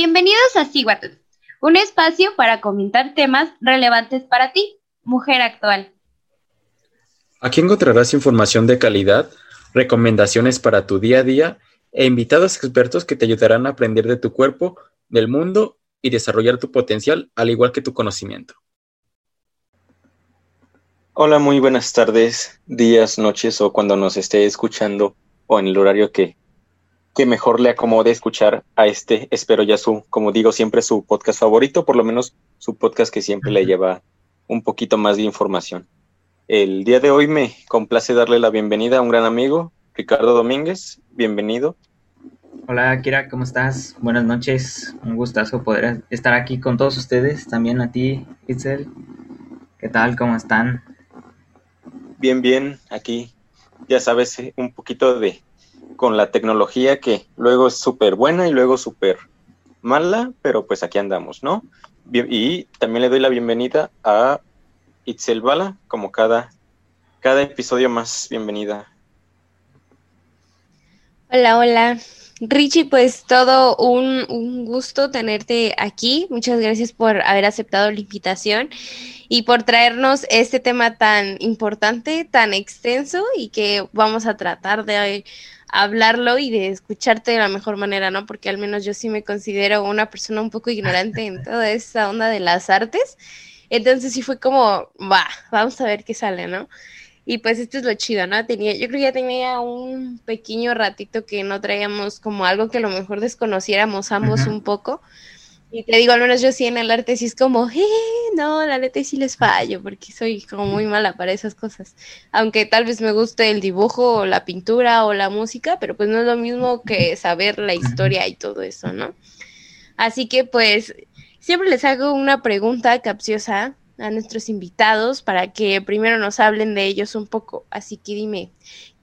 Bienvenidos a Siguatl, un espacio para comentar temas relevantes para ti, mujer actual. Aquí encontrarás información de calidad, recomendaciones para tu día a día e invitados expertos que te ayudarán a aprender de tu cuerpo, del mundo y desarrollar tu potencial, al igual que tu conocimiento. Hola, muy buenas tardes, días, noches o cuando nos esté escuchando o en el horario que, que mejor le acomode escuchar a este, espero ya su, como digo, siempre su podcast favorito, por lo menos su podcast que siempre le lleva un poquito más de información. El día de hoy me complace darle la bienvenida a un gran amigo, Ricardo Domínguez. Bienvenido. Hola, Kira, ¿cómo estás? Buenas noches. Un gustazo poder estar aquí con todos ustedes. También a ti, Itzel. ¿Qué tal? ¿Cómo están? Bien, bien. Aquí, ya sabes, eh, un poquito de con la tecnología que luego es súper buena y luego súper mala, pero pues aquí andamos, ¿no? Y también le doy la bienvenida a Itzel Bala, como cada, cada episodio más. Bienvenida. Hola, hola. Richie, pues todo un, un, gusto tenerte aquí. Muchas gracias por haber aceptado la invitación y por traernos este tema tan importante, tan extenso y que vamos a tratar de hablarlo y de escucharte de la mejor manera, ¿no? Porque al menos yo sí me considero una persona un poco ignorante en toda esa onda de las artes entonces sí fue como, va, vamos a ver qué sale, ¿no? Y pues esto es lo chido, ¿no? Tenía, yo creo que ya tenía un pequeño ratito que no traíamos como algo que a lo mejor desconociéramos ambos un poco. Y te digo, al menos yo sí en el arte sí es como, eh, no, la neta sí les fallo, porque soy como muy mala para esas cosas. Aunque tal vez me guste el dibujo o la pintura o la música, pero pues no es lo mismo que saber la historia y todo eso, ¿no? Así que pues Siempre les hago una pregunta capciosa a nuestros invitados para que primero nos hablen de ellos un poco. Así que dime,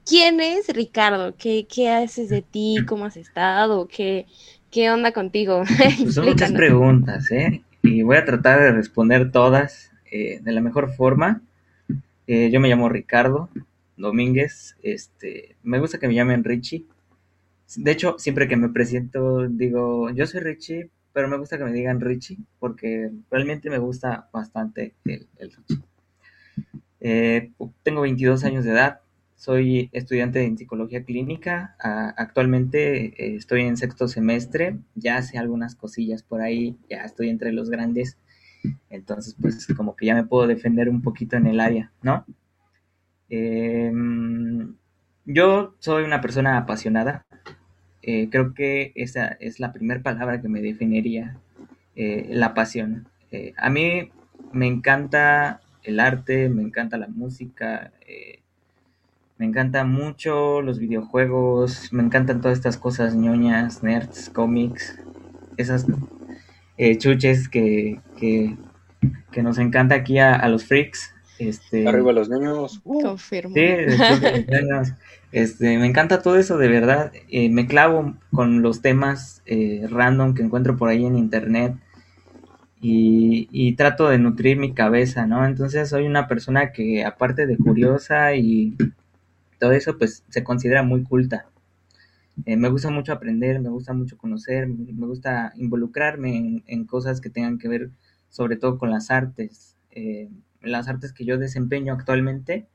¿quién es Ricardo? ¿Qué, qué haces de ti? ¿Cómo has estado? ¿Qué, qué onda contigo? Pues son muchas preguntas, ¿eh? Y voy a tratar de responder todas eh, de la mejor forma. Eh, yo me llamo Ricardo Domínguez. Este, me gusta que me llamen Richie. De hecho, siempre que me presento digo, yo soy Richie, pero me gusta que me digan Richie, porque realmente me gusta bastante el, Richie. Eh, tengo 22 años de edad, soy estudiante en psicología clínica, actualmente eh, estoy en sexto semestre, ya sé algunas cosillas por ahí, ya estoy entre los grandes, entonces pues como que ya me puedo defender un poquito en el área, ¿no? Em, yo soy una persona apasionada, eh, creo que esa es la primera palabra que me definiría, eh, la pasión. A mí me encanta el arte, me encanta la música, me encantan mucho los videojuegos, me encantan todas estas cosas ñoñas, nerds, cómics, esas chuches que, que, nos encanta aquí a, los freaks. Este, Arriba los niños. Confirmo. Sí, Este, me encanta todo eso, de verdad. Eh, me clavo con los temas eh, random que encuentro por ahí en internet y, trato de nutrir mi cabeza, ¿no? Entonces soy una persona que aparte de curiosa y todo eso, pues se considera muy culta. Eh, me gusta mucho aprender, me gusta mucho conocer, me gusta involucrarme en, cosas que tengan que ver sobre todo con las artes. las artes que yo desempeño actualmente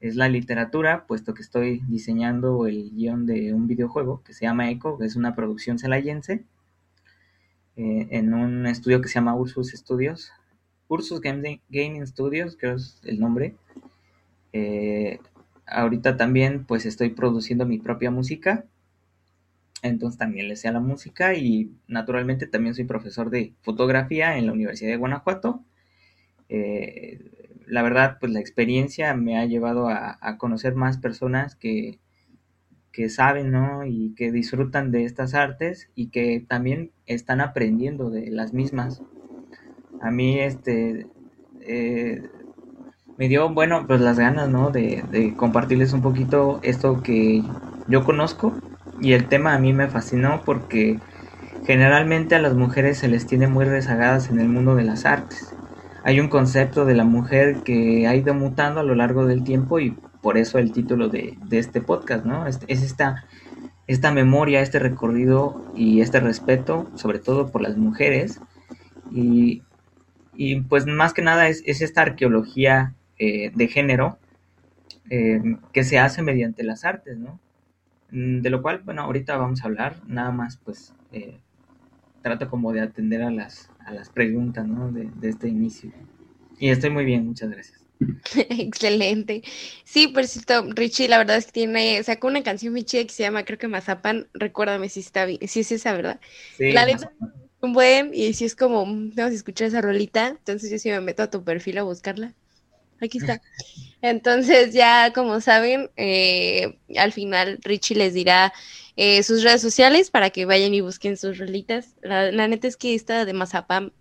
es la literatura, puesto que estoy diseñando el guion de un videojuego que se llama Echo, que es una producción celayense, eh, en un estudio que se llama Ursus Studios. Ursus Gaming, Studios, creo es el nombre. Eh, ahorita también pues estoy produciendo mi propia música, entonces también le sé a la música y naturalmente también soy profesor de fotografía en la Universidad de Guanajuato. Eh, la verdad, pues la experiencia me ha llevado a, conocer más personas que, que saben, ¿no? Y que disfrutan de estas artes y que también están aprendiendo de las mismas. A mí, este, eh, me dio, bueno, pues las ganas, ¿no? De, de, compartirles un poquito esto que yo conozco y el tema a mí me fascinó porque generalmente a las mujeres se les tiene muy rezagadas en el mundo de las artes hay un concepto de la mujer que ha ido mutando a lo largo del tiempo y por eso el título de, este podcast, ¿no? Es, esta esta memoria, este recorrido y este respeto, sobre todo por las mujeres. Y, pues más que nada es, esta arqueología eh, de género eh, que se hace mediante las artes, ¿no? Mm, de lo cual, bueno, ahorita vamos a hablar, nada más pues eh, trato como de atender a las, a las preguntas, ¿no? De, de este inicio. Y estoy muy bien, muchas gracias. Excelente. Sí, por cierto, Richie, la verdad es que tiene, sacó una canción muy chida que se llama, creo que Mazapan, recuérdame si está bien, si es esa, ¿verdad? Sí, la letra un buen, y si es como, vamos a escuchar esa rolita, entonces yo sí me meto a tu perfil a buscarla. Aquí está. Entonces, ya como saben, eh, al final Richie les dirá eh, sus redes sociales para que vayan y busquen sus rolitas. La, la neta es que esta de Mazapán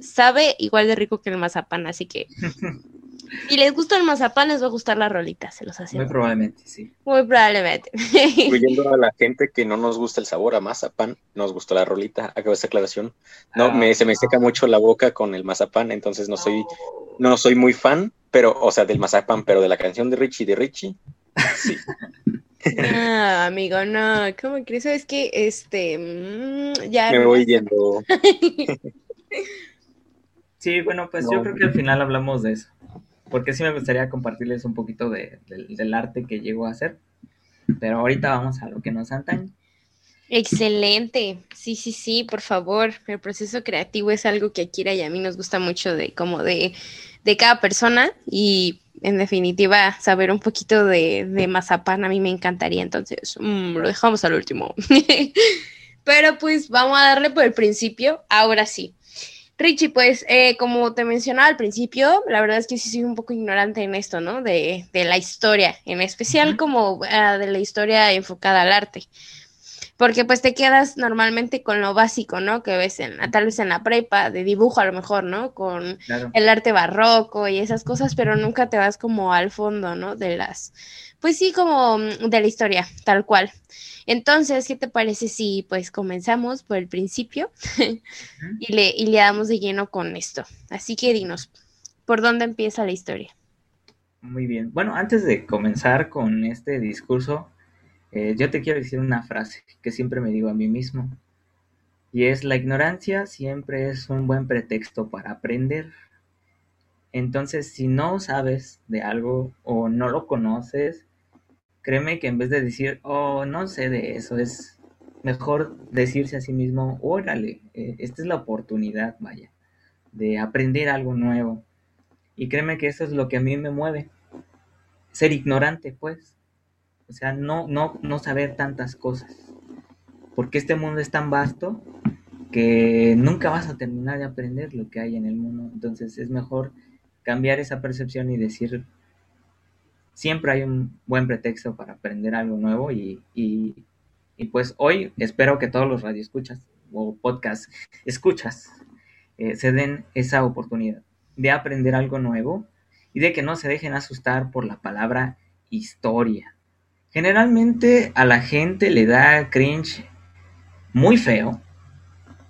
sabe igual de rico que el mazapán, así que Si les gusta el mazapán, les va a gustar la rolita, se los hace. Muy probablemente, sí. Muy probablemente. Incluyendo a la gente que no nos gusta el sabor a mazapán, nos gustó la rolita, acabo esta aclaración. No, me, se me seca mucho la boca con el mazapán, entonces no soy, no soy muy fan, pero, o sea, del mazapán, pero de la canción de Richie, de Richie, sí. No, amigo, no, ¿cómo crees? ¿Sabes que Este, mm, ya... Me voy yendo. sí, bueno, pues yo creo que al final hablamos de eso porque sí me gustaría compartirles un poquito de, del arte que llego a hacer. Pero ahorita vamos a lo que nos antaña. Excelente, sí, sí, sí, por favor. El proceso creativo es algo que a y a mí nos gusta mucho de como de, de cada persona y en definitiva saber un poquito de, de mazapán a mí me encantaría, entonces mm, lo dejamos al último. Pero pues vamos a darle por el principio, ahora sí. Richie, pues eh, como te mencionaba al principio, la verdad es que sí soy un poco ignorante en esto, ¿no? De, de la historia, en especial como uh, de la historia enfocada al arte. Porque pues te quedas normalmente con lo básico, ¿no? Que ves en, tal vez en la prepa, de dibujo a lo mejor, ¿no? Con el arte barroco y esas cosas, pero nunca te vas como al fondo, ¿no? De las, pues sí, como mm, de la historia, tal cual. Entonces, ¿qué te parece si pues comenzamos por el principio y, le, y le damos de lleno con esto? Así que dinos, ¿por dónde empieza la historia? Muy bien. Bueno, antes de comenzar con este discurso, eh, yo te quiero decir una frase que siempre me digo a mí mismo. Y es, la ignorancia siempre es un buen pretexto para aprender. Entonces, si no sabes de algo o no lo conoces, créeme que en vez de decir, oh, no sé de eso, es mejor decirse a sí mismo, órale, eh, esta es la oportunidad, vaya, de aprender algo nuevo. Y créeme que eso es lo que a mí me mueve. Ser ignorante, pues. O sea, no, no, no saber tantas cosas. Porque este mundo es tan vasto que nunca vas a terminar de aprender lo que hay en el mundo. Entonces es mejor cambiar esa percepción y decir, siempre hay un buen pretexto para aprender algo nuevo y, pues hoy espero que todos los radioescuchas o podcast escuchas eh, se den esa oportunidad de aprender algo nuevo y de que no se dejen asustar por la palabra historia. Generalmente a la gente le da cringe muy feo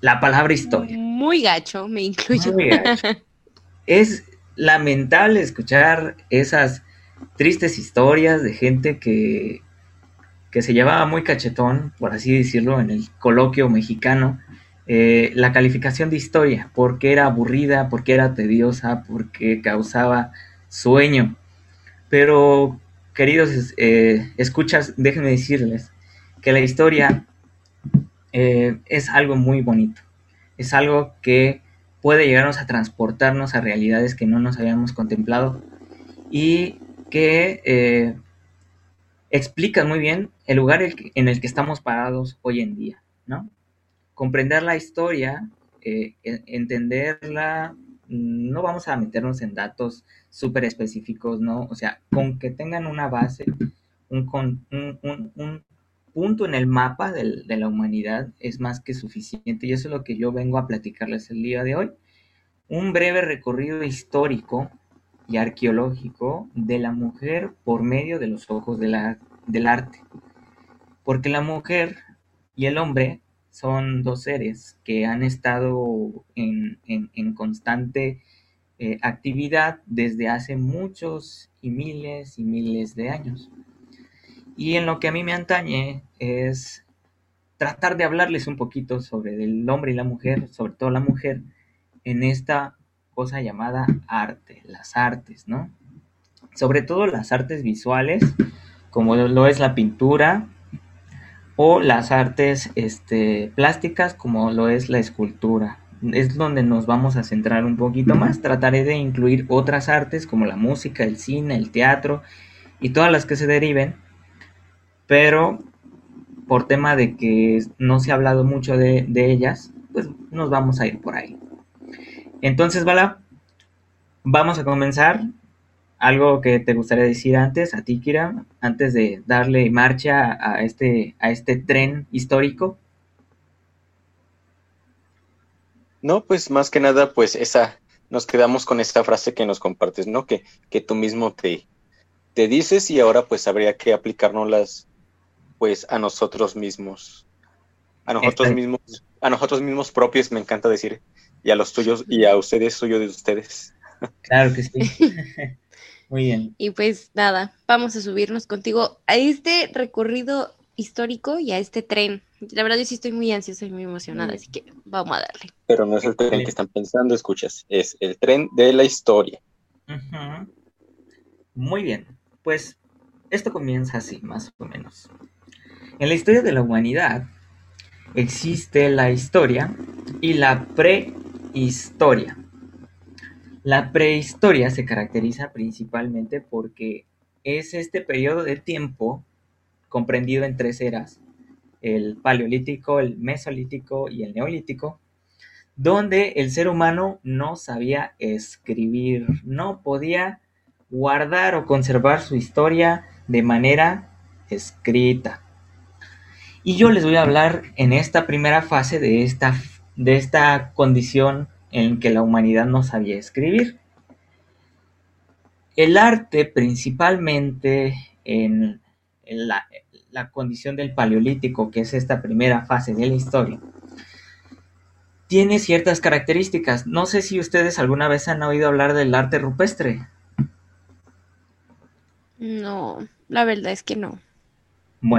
la palabra historia. Muy gacho, me incluyo. Es lamentable escuchar esas tristes historias de gente que, que se llevaba muy cachetón, por así decirlo, en el coloquio mexicano, eh, la calificación de historia, porque era aburrida, porque era tediosa, porque causaba sueño. Pero, queridos eh, escuchas, déjenme decirles que la historia eh, es algo muy bonito, es algo que puede llegarnos a transportarnos a realidades que no nos habíamos contemplado y que eh, explican muy bien el lugar en el que estamos parados hoy en día, ¿no? Comprender la historia, eh, e, entenderla, no vamos a meternos en datos súper específicos, ¿no? O sea, con que tengan una base, un, un, punto en el mapa de la humanidad es más que suficiente y eso es lo que yo vengo a platicarles el día de hoy. Un breve recorrido histórico y arqueológico de la mujer por medio de los ojos del arte. Porque la mujer y el hombre son dos seres que han estado en, constante eh, actividad desde hace muchos y miles y miles de años. Y en lo que a mí me antañe es tratar de hablarles un poquito sobre el hombre y la mujer, sobre todo la mujer, en esta cosa llamada arte, las artes, ¿no? Sobre todo las artes visuales, como lo es la pintura, o las artes este, plásticas, como lo es la escultura. Es donde nos vamos a centrar un poquito más. Trataré de incluir otras artes como la música, el cine, el teatro y todas las que se deriven, pero por tema de que no se ha hablado mucho de, de ellas, pues nos vamos a ir por ahí. Entonces, Bala, vamos a comenzar. Algo que te gustaría decir antes, a ti, Kira, antes de darle marcha a este, a este tren histórico. No, pues más que nada, pues esa, nos quedamos con esta frase que nos compartes, ¿no? Que, que tú mismo te, te dices y ahora pues habría que aplicárnoslas pues a nosotros mismos. A nosotros mismos, a nosotros mismos propios, me encanta decir, y a los tuyos y a ustedes, suyo de ustedes. Claro que sí. Muy bien. Y pues nada, vamos a subirnos contigo a este recorrido histórico y a este tren. La verdad yo sí estoy muy ansiosa y muy emocionada, así que vamos a darle. Pero no es el tren que están pensando, escuchas, es el tren de la historia. Muy bien, pues esto comienza así, más o menos. En la historia de la humanidad existe la historia y la prehistoria. La prehistoria se caracteriza principalmente porque es este periodo de tiempo comprendido en tres eras, el paleolítico, el mesolítico y el neolítico, donde el ser humano no sabía escribir, no podía guardar o conservar su historia de manera escrita. Y yo les voy a hablar en esta primera fase de esta, de esta condición en que la humanidad no sabía escribir. El arte, principalmente en, la, la condición del paleolítico, que es esta primera fase de la historia, tiene ciertas características. No sé si ustedes alguna vez han oído hablar del arte rupestre. No, la verdad es que no.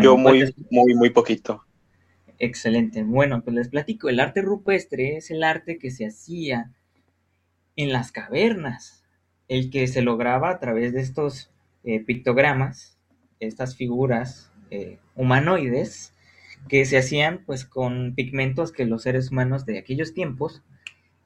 Yo muy, pues, muy, muy poquito. Excelente. Bueno, pues les platico. El arte rupestre es el arte que se hacía en las cavernas, el que se lograba a través de estos eh, pictogramas, estas figuras eh, humanoides que se hacían pues con pigmentos que los seres humanos de aquellos tiempos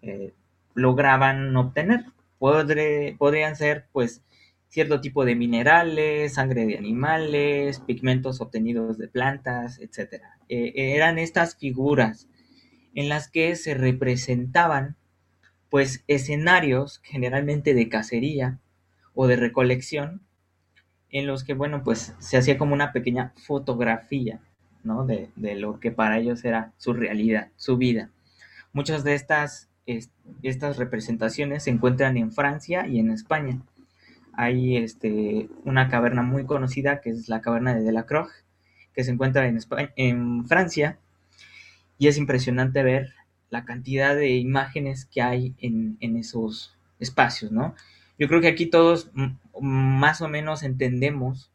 eh, lograban obtener. podrían ser pues cierto tipo de minerales, sangre de animales, pigmentos obtenidos de plantas, etc. Eh, eran estas figuras en las que se representaban pues escenarios generalmente de cacería o de recolección en los que bueno pues se hacía como una pequeña fotografía ¿no? de, lo que para ellos era su realidad, su vida. Muchas de estas, estas representaciones se encuentran en Francia y en España hay este, una caverna muy conocida que es la caverna de Delacroix, que se encuentra en, en Francia, y es impresionante ver la cantidad de imágenes que hay en, esos espacios, ¿no? Yo creo que aquí todos más o menos entendemos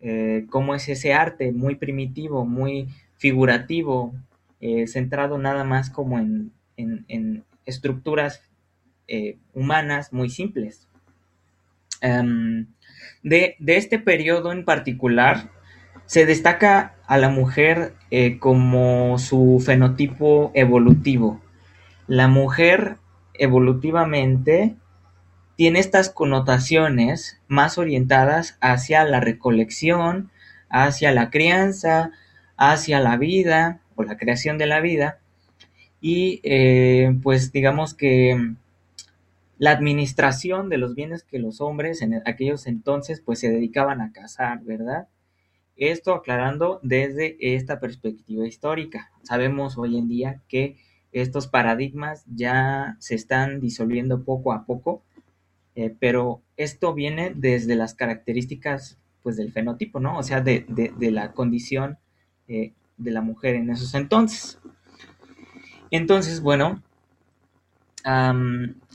eh, cómo es ese arte muy primitivo, muy figurativo, eh, centrado nada más como en, estructuras eh, humanas muy simples. Em, de, este periodo en particular, se destaca a la mujer eh, como su fenotipo evolutivo. La mujer evolutivamente tiene estas connotaciones más orientadas hacia la recolección, hacia la crianza, hacia la vida o la creación de la vida. Y eh, pues digamos que la administración de los bienes que los hombres en aquellos entonces pues se dedicaban a cazar, ¿verdad? Esto aclarando desde esta perspectiva histórica. Sabemos hoy en día que estos paradigmas ya se están disolviendo poco a poco, eh, pero esto viene desde las características pues del fenotipo, ¿no? O sea, de, la condición eh, de la mujer en esos entonces. Entonces, bueno,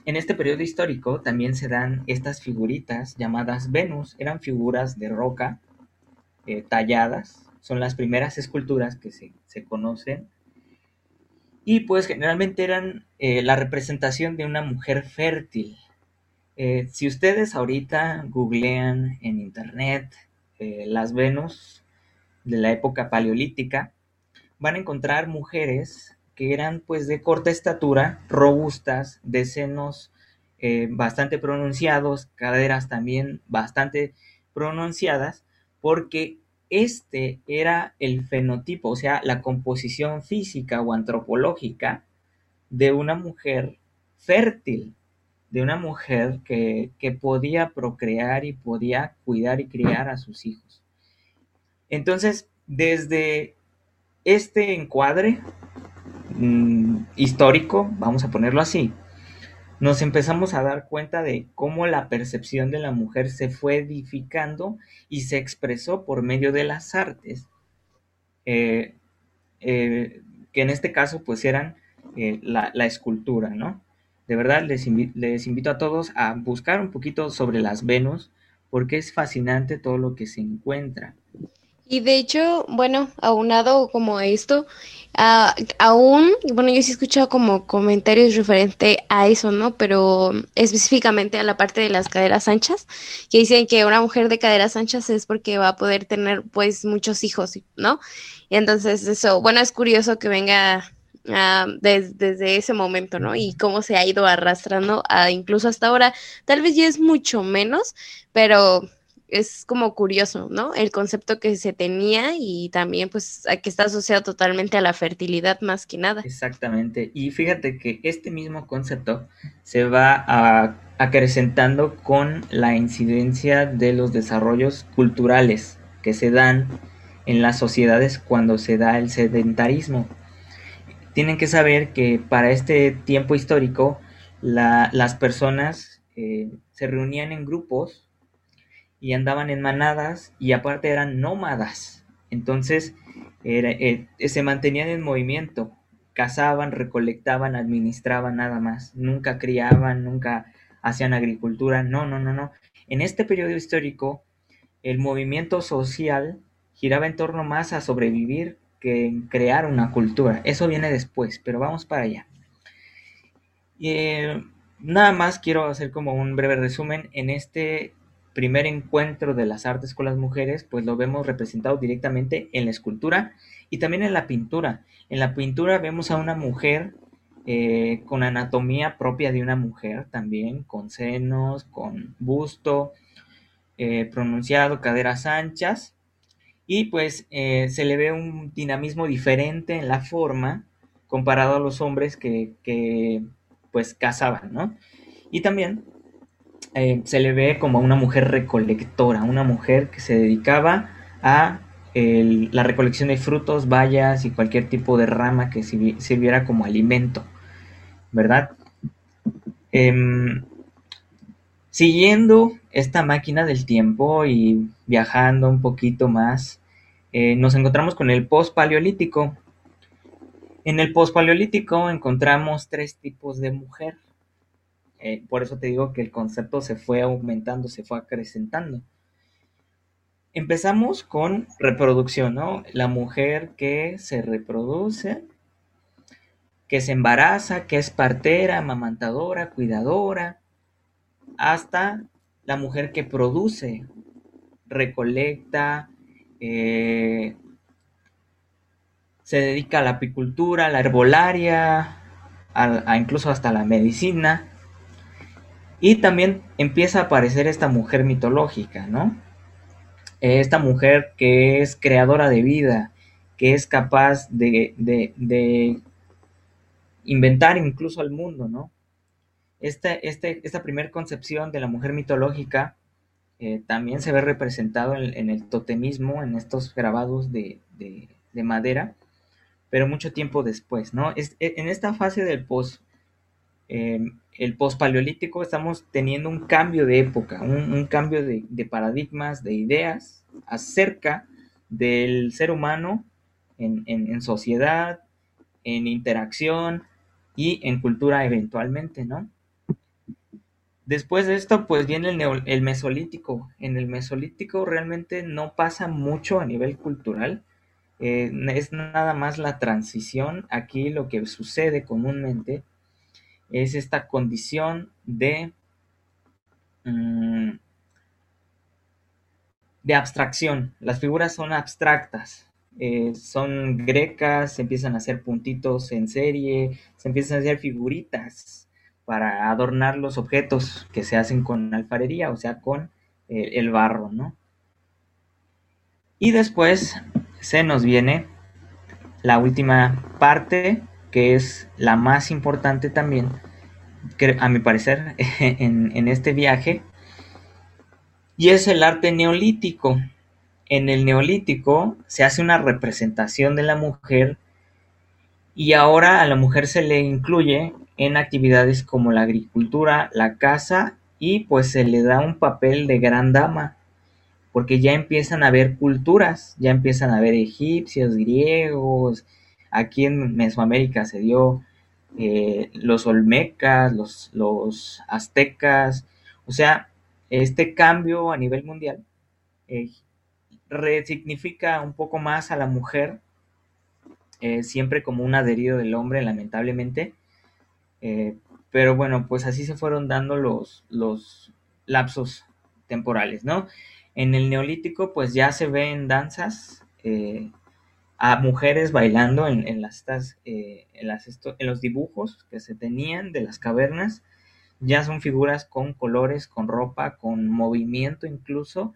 en este periodo histórico también se dan estas figuritas llamadas Venus. Eran figuras de roca eh, talladas son las primeras esculturas que se, conocen. Y pues generalmente eran eh, la representación de una mujer fértil. Eh, si ustedes ahorita googlean en internet las Venus de la época paleolítica, van a encontrar mujeres que eran pues de corta estatura, robustas, de senos bastante pronunciados, caderas también bastante pronunciadas, porque este era el fenotipo, o sea, la composición física o antropológica de una mujer fértil, de una mujer que, podía procrear y podía cuidar y criar a sus hijos. Entonces, desde este encuadre mm, histórico, vamos a ponerlo así, nos empezamos a dar cuenta de cómo la percepción de la mujer se fue edificando y se expresó por medio de las artes, eh, eh, que en este caso pues eran eh, la, escultura, ¿no? De verdad les, les invito a todos a buscar un poquito sobre las Venus, porque es fascinante todo lo que se encuentra. Y de hecho, bueno, aunado como esto, uh, aún, bueno, yo sí he escuchado como comentarios referente a eso, ¿no? Pero específicamente a la parte de las caderas anchas, que dicen que una mujer de caderas anchas es porque va a poder tener pues muchos hijos, ¿no? Y entonces eso, bueno, es curioso que venga uh, desde ese momento, ¿no? Y cómo se ha ido arrastrando a incluso hasta ahora, tal vez ya es mucho menos, pero es como curioso, ¿no? El concepto que se tenía y también pues que está asociado totalmente a la fertilidad más que nada. Exactamente. Y fíjate que este mismo concepto se va a, acrecentando con la incidencia de los desarrollos culturales que se dan en las sociedades cuando se da el sedentarismo. Tienen que saber que para este tiempo histórico las personas eh, se reunían en grupos y andaban en manadas y aparte eran nómadas. Entonces eh, se mantenían en movimiento, cazaban, recolectaban, administraban nada más. Nunca criaban, nunca hacían agricultura. No, no, no, no. En este periodo histórico, el movimiento social giraba en torno más a sobrevivir que en crear una cultura. Eso viene después, pero vamos para allá. Eh, nada más quiero hacer como un breve resumen. En este primer encuentro de las artes con las mujeres, pues lo vemos representado directamente en la escultura y también en la pintura. En la pintura vemos a una mujer eh, con anatomía propia de una mujer también, con senos, con busto eh, pronunciado, caderas anchas, y pues eh, se le ve un dinamismo diferente en la forma comparado a los hombres que, que pues cazaban, ¿no? Y también eh, se le ve como una mujer recolectora, una mujer que se dedicaba a la recolección de frutos, bayas y cualquier tipo de rama que sirviera como alimento, ¿verdad? Em, siguiendo esta máquina del tiempo y viajando un poquito más, eh, nos encontramos con el post-paleolítico. En el post-paleolítico encontramos tres tipos de mujer. Eh, por eso te digo que el concepto se fue aumentando, se fue acrecentando. Empezamos con reproducción, ¿no? La mujer que se reproduce, que se embaraza, que es partera, amamantadora, cuidadora, hasta la mujer que produce, recolecta, eh, se dedica a la apicultura, a la herbolaria, a incluso hasta la medicina. Y también empieza a aparecer esta mujer mitológica, ¿no? Esta mujer que es creadora de vida, que es capaz de, inventar incluso al mundo, ¿no? Este, este, esta primera concepción de la mujer mitológica eh, también se ve representado en, el totemismo, en estos grabados de, madera, pero mucho tiempo después, ¿no? Es, en esta fase del post Em, el pospaleolítico estamos teniendo un cambio de época, un, cambio de, paradigmas, de ideas acerca del ser humano en, sociedad, en interacción y en cultura eventualmente, ¿no? Después de esto, pues viene el, Mesolítico. En el Mesolítico realmente no pasa mucho a nivel cultural. eh, es nada más la transición. Aquí lo que sucede comúnmente es esta condición de, mm, de abstracción. Las figuras son abstractas, eh, son grecas, se empiezan a hacer puntitos en serie, se empiezan a hacer figuritas para adornar los objetos que se hacen con alfarería, o sea, con eh, el barro, ¿no? Y después se nos viene la última parte, que es la más importante también, a mi parecer, en, este viaje, y es el arte neolítico. En el neolítico se hace una representación de la mujer y ahora a la mujer se le incluye en actividades como la agricultura, la caza y pues se le da un papel de gran dama porque ya empiezan a haber culturas, ya empiezan a haber egipcios, griegos, aquí en Mesoamérica se dio eh, los olmecas, los, los, aztecas, o sea, este cambio a nivel mundial eh, resignifica un poco más a la mujer, eh, siempre como un adherido del hombre, lamentablemente, pero bueno, pues así se fueron dando los, los lapsos temporales, ¿no? En el neolítico, pues ya se ven danzas a mujeres bailando en, las, eh, en, las en los dibujos que se tenían de las cavernas. Ya son figuras con colores, con ropa, con movimiento incluso.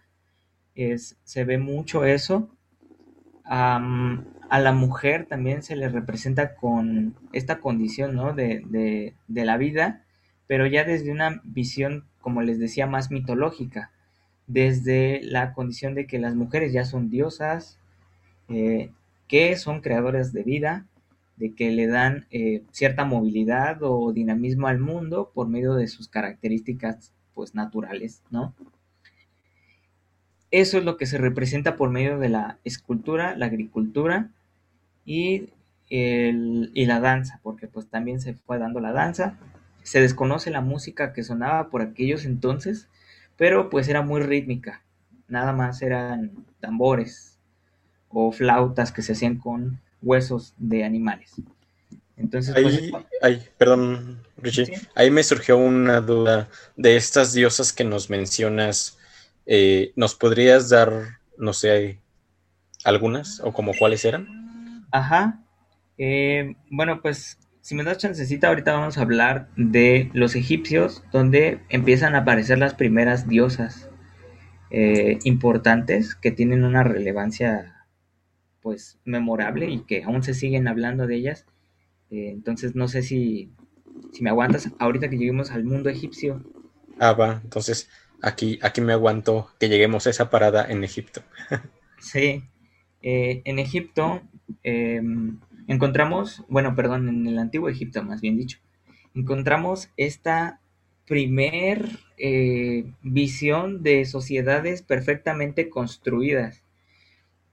Es, se ve mucho eso. a la mujer también se le representa con esta condición ¿no? de, de, de la vida, pero ya desde una visión, como les decía, más mitológica desde la condición de que las mujeres ya son diosas, eh, que son creadoras de vida, de que le dan eh, cierta movilidad o dinamismo al mundo por medio de sus características pues naturales, ¿no? Eso es lo que se representa por medio de la escultura, la agricultura y, y la danza, porque pues también se fue dando la danza. Se desconoce la música que sonaba por aquellos entonces, pero pues era muy rítmica, nada más eran tambores o flautas que se hacían con huesos de animales. Entonces, ahí, pues, perdón, Richie, ahí me surgió una duda de estas diosas que nos mencionas. Eh, ¿Nos podrías dar, no sé, algunas o como cuáles eran? Ajá. Eh, bueno, pues si me das chancecita, ahorita vamos a hablar de los egipcios, donde empiezan a aparecer las primeras diosas eh, importantes que tienen una relevancia pues memorable y que aún se siguen hablando de ellas. Eh, entonces no sé si, si me aguantas ahorita que lleguemos al mundo egipcio. Ah, va, entonces aquí, aquí me aguanto que lleguemos a esa parada en Egipto. sí, eh, en Egipto em, encontramos, bueno, perdón, en el antiguo Egipto más bien dicho, encontramos esta primer eh, visión de sociedades perfectamente construidas.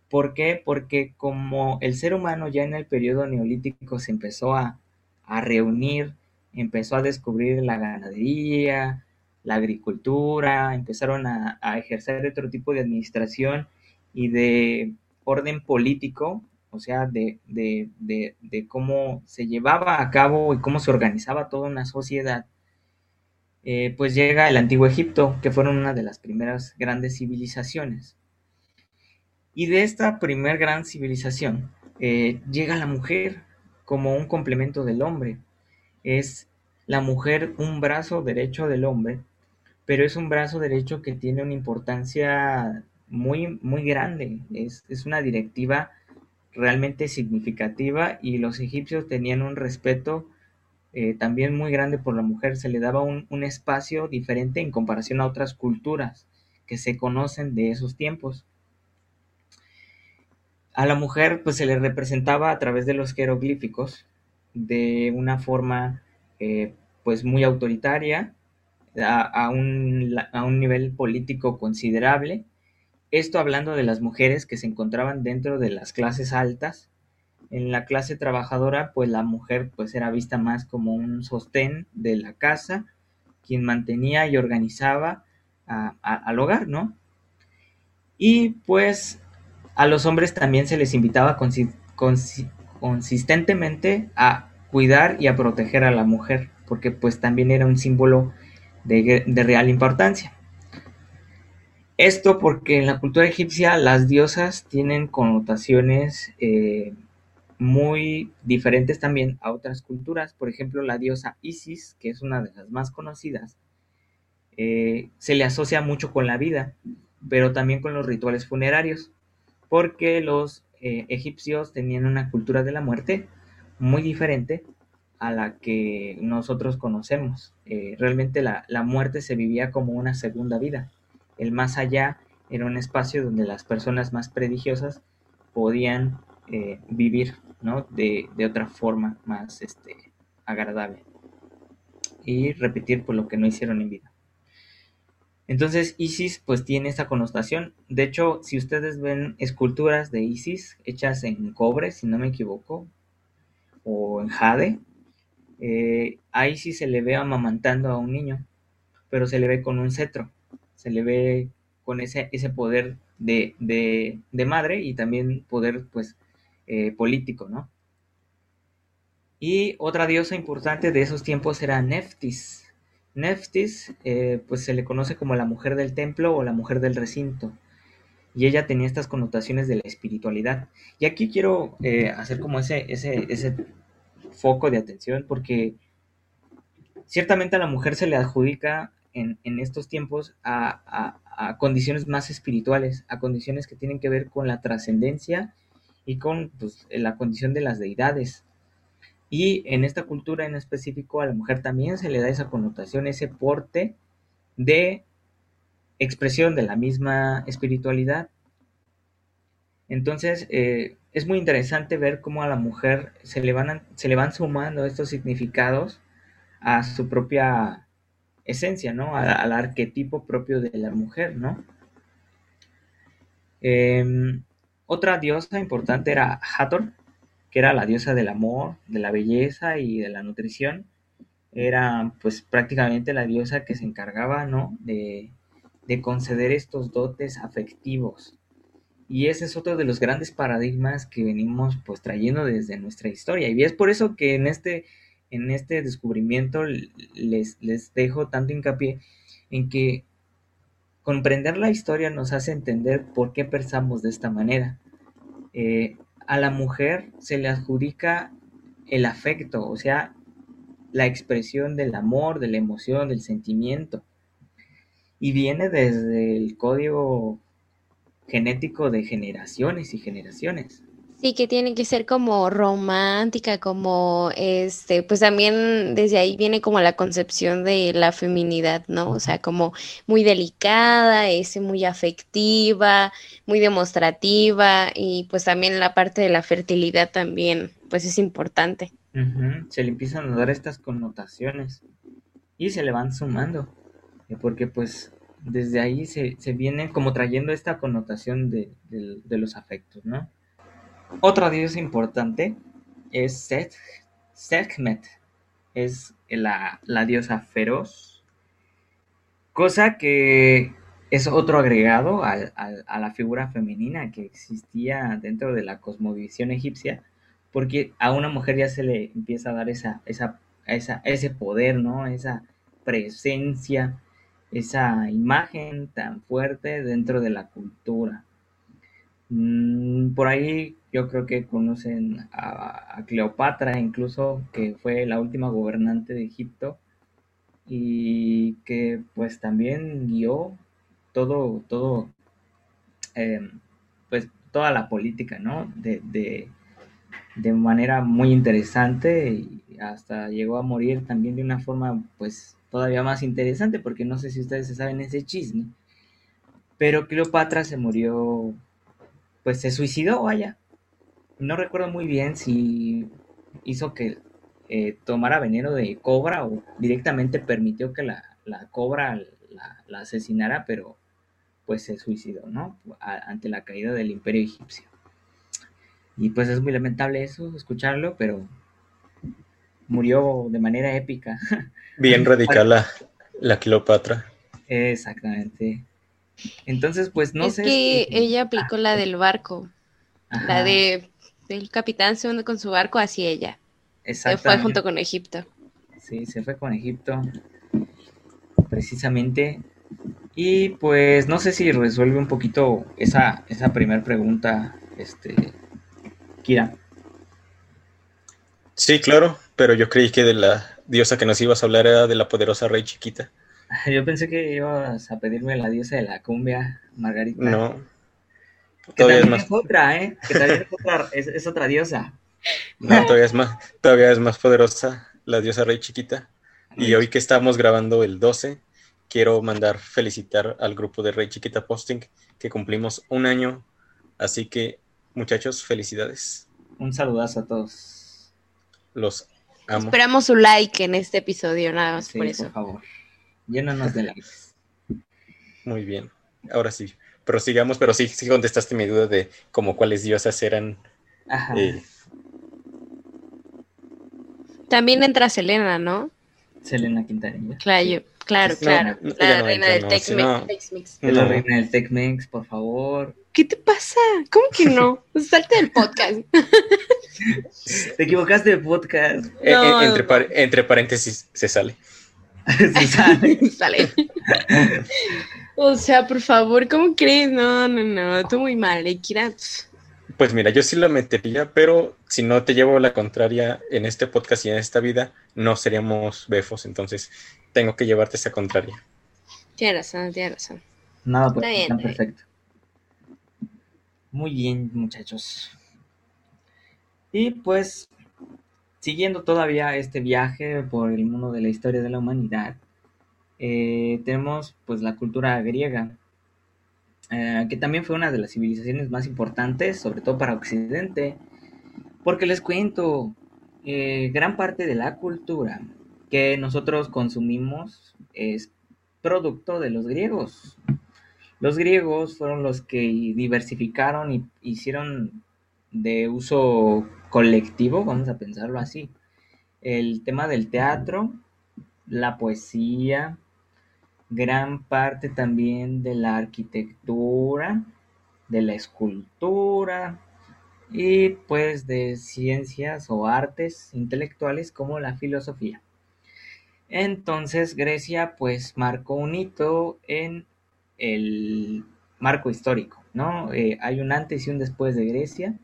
¿Por qué? Porque como el ser humano ya en el periodo neolítico se empezó a, reunir, empezó a descubrir la ganadería, la agricultura, empezaron a, ejercer otro tipo de administración y de orden político, o sea, de, cómo se llevaba a cabo y cómo se organizaba toda una sociedad, eh, pues llega el antiguo Egipto, que fueron una de las primeras grandes civilizaciones. Y de esta primer gran civilización eh, llega la mujer como un complemento del hombre. Es la mujer un brazo derecho del hombre, pero es un brazo derecho que tiene una importancia muy, muy grande. Es, es una directiva realmente significativa y los egipcios tenían un respeto eh, también muy grande por la mujer, se le daba un, espacio diferente en comparación a otras culturas que se conocen de esos tiempos. A la mujer pues se le representaba a través de los jeroglíficos de una forma eh, pues muy autoritaria, a, un, a un nivel político considerable, esto hablando de las mujeres que se encontraban dentro de las clases altas. En la clase trabajadora, pues la mujer pues era vista más como un sostén de la casa, quien mantenía y organizaba al hogar, ¿no? Y pues a los hombres también se les invitaba consistentemente a cuidar y a proteger a la mujer, porque pues también era un símbolo de, real importancia. Esto porque en la cultura egipcia las diosas tienen connotaciones eh, muy diferentes también a otras culturas. Por ejemplo, la diosa Isis, que es una de las más conocidas, eh, se le asocia mucho con la vida, pero también con los rituales funerarios porque los eh, egipcios tenían una cultura de la muerte muy diferente a la que nosotros conocemos. Eh, realmente la, muerte se vivía como una segunda vida. El más allá era un espacio donde las personas más predigiosas podían eh, vivir de, otra forma más este, agradable y repetir por lo que no hicieron en vida. Entonces Isis pues tiene esta connotación. De hecho, si ustedes ven esculturas de Isis hechas en cobre, si no me equivoco, o en jade, eh, a Isis se le ve amamantando a un niño, pero se le ve con un cetro, se le ve con ese, ese poder de, madre y también poder pues eh, político, ¿no? Y otra diosa importante de esos tiempos era Neftis, Neftis, eh, pues se le conoce como la mujer del templo o la mujer del recinto. Y ella tenía estas connotaciones de la espiritualidad. Y aquí quiero eh, hacer como ese, ese, ese foco de atención porque ciertamente a la mujer se le adjudica en, estos tiempos a, condiciones más espirituales, a condiciones que tienen que ver con la trascendencia y con pues, la condición de las deidades. Y en esta cultura en específico a la mujer también se le da esa connotación, ese porte de expresión de la misma espiritualidad. Entonces, eh, es muy interesante ver cómo a la mujer se le, van, se le van sumando estos significados a su propia esencia, ¿no? al arquetipo propio de la mujer, ¿no? Em, otra diosa importante era Hathor, que era la diosa del amor, de la belleza y de la nutrición. Era pues prácticamente la diosa que se encargaba, ¿no? De, conceder estos dotes afectivos. Y ese es otro de los grandes paradigmas que venimos pues trayendo desde nuestra historia. Y es por eso que en este, en este descubrimiento les, les dejo tanto hincapié en que comprender la historia nos hace entender por qué pensamos de esta manera. Eh, a la mujer se le adjudica el afecto, o sea, la expresión del amor, de la emoción, del sentimiento. Y viene desde el código genético de generaciones y generaciones. Sí, que tiene que ser como romántica, como este, pues también desde ahí viene como la concepción de la feminidad, ¿no? O sea, como muy delicada, ese muy afectiva, muy demostrativa y pues también la parte de la fertilidad también, pues es importante. Se le empiezan a dar estas connotaciones y se le van sumando, eh, porque pues desde ahí se, se viene como trayendo esta connotación de, de los afectos, ¿no? Otra diosa importante es Set, Sekhmet, es la, diosa feroz, cosa que es otro agregado a, la figura femenina que existía dentro de la cosmovisión egipcia, porque a una mujer ya se le empieza a dar esa, esa, esa, ese poder, ¿no? Esa presencia, esa imagen tan fuerte dentro de la cultura. Mm, por ahí yo creo que conocen a, Cleopatra, incluso que fue la última gobernante de Egipto y que pues también guió todo, todo, em, pues toda la política, ¿no? De, de, de, manera muy interesante y hasta llegó a morir también de una forma pues todavía más interesante porque no sé si ustedes saben ese chisme, pero Cleopatra se murió pues se suicidó, vaya. No recuerdo muy bien si hizo que eh, tomara veneno de cobra o directamente permitió que la, cobra la, asesinara, pero pues se suicidó, ¿no? ante la caída del imperio egipcio. Y pues es muy lamentable eso, escucharlo, pero murió de manera épica. Bien radical la, la Cleopatra. Exactamente. Entonces, pues no es sé. que si- ella aplicó la del barco, la de el capitán se hunde con su barco hacia ella. Se fue junto con Egipto. Sí, se fue con Egipto, precisamente. Y pues no sé si resuelve un poquito esa, esa primera pregunta, este, Kira. Sí, claro, pero yo creí que de la diosa que nos ibas a hablar era de la poderosa rey chiquita. Yo pensé que ibas a pedirme la diosa de la cumbia, Margarita. No, que todavía es también más, es otra, ¿eh? Que también es otra, es, es otra diosa. no, todavía es más, todavía es más poderosa la diosa rey chiquita. Y hoy que estamos grabando el 12, quiero mandar felicitar al grupo de Rey Chiquita Posting que cumplimos un año. Así que, muchachos, felicidades. Un saludazo a todos. Los amo. Esperamos su like en este episodio, nada más Sí, por por, eso. favor. Llénanos de likes. Muy bien. Ahora sí, prosigamos, pero sí, sí contestaste mi duda de como cuáles diosas eran. Ajá. eh, También entra Selena, ¿no? Selena Quintanilla. Claro, claro, No, claro. no, La no reina entra, del no, Tex- si no- Tex-Mex. La No. reina del Tech-Mex, por favor. ¿Qué te pasa? ¿Cómo que no? Salte del podcast. Te equivocaste de podcast. eh, No, eh, entre, par- entre paréntesis se sale. Sí, sale. Sale. O sea, por favor, ¿cómo crees? No, no, no, tú muy mal, eh, Kira. Pues mira, yo sí la metería, pero si no te llevo la contraria en este podcast y en esta vida, no seríamos befos. Entonces, tengo que llevarte esa contraria. Tienes razón, tienes razón. Nada, pues Está bien, está está bien. perfecto. Muy bien, muchachos. Y pues, siguiendo todavía este viaje por el mundo de la historia de la humanidad, eh, tenemos pues la cultura griega, eh, que también fue una de las civilizaciones más importantes, sobre todo para Occidente, porque les cuento, eh, gran parte de la cultura que nosotros consumimos es producto de los griegos. Los griegos fueron los que diversificaron y hicieron de uso colectivo, vamos a pensarlo así, el tema del teatro, la poesía, gran parte también de la arquitectura, de la escultura y pues de ciencias o artes intelectuales como la filosofía. Entonces Grecia pues marcó un hito en el marco histórico, ¿no? Eh, hay un antes y un después de Grecia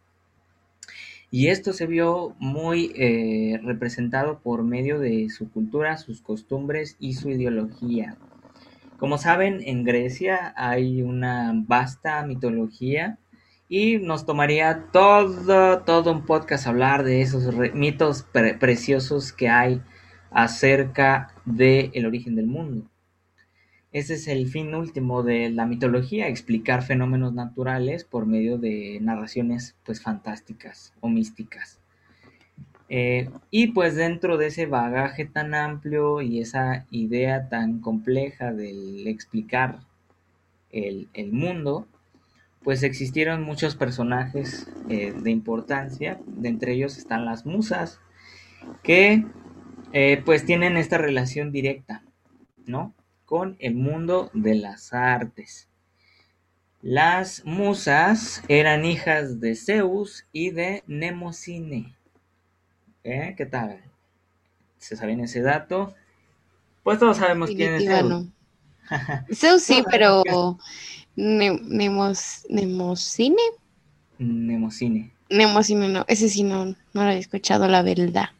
y esto se vio muy eh, representado por medio de su cultura, sus costumbres y su ideología. Como saben, en Grecia hay una vasta mitología y nos tomaría todo, todo un podcast hablar de esos mitos pre- preciosos que hay acerca del origen del mundo. Ese es el fin último de la mitología, explicar fenómenos naturales por medio de narraciones pues fantásticas o místicas. Eh, y pues dentro de ese bagaje tan amplio y esa idea tan compleja del explicar el, el mundo, pues existieron muchos personajes eh, de importancia, de entre ellos están las musas, que eh, pues tienen esta relación directa, ¿no? Con el mundo de las artes. Las musas eran hijas de Zeus y de Nemocine. ¿Eh? ¿Qué tal? ¿Se sabían ese dato? Pues todos sabemos quién es Zeus. no. Zeus sí, pero Ne- Nemos, Nemocine, Nemocine. Nemocine no, ese sí no, no lo había escuchado, la verdad.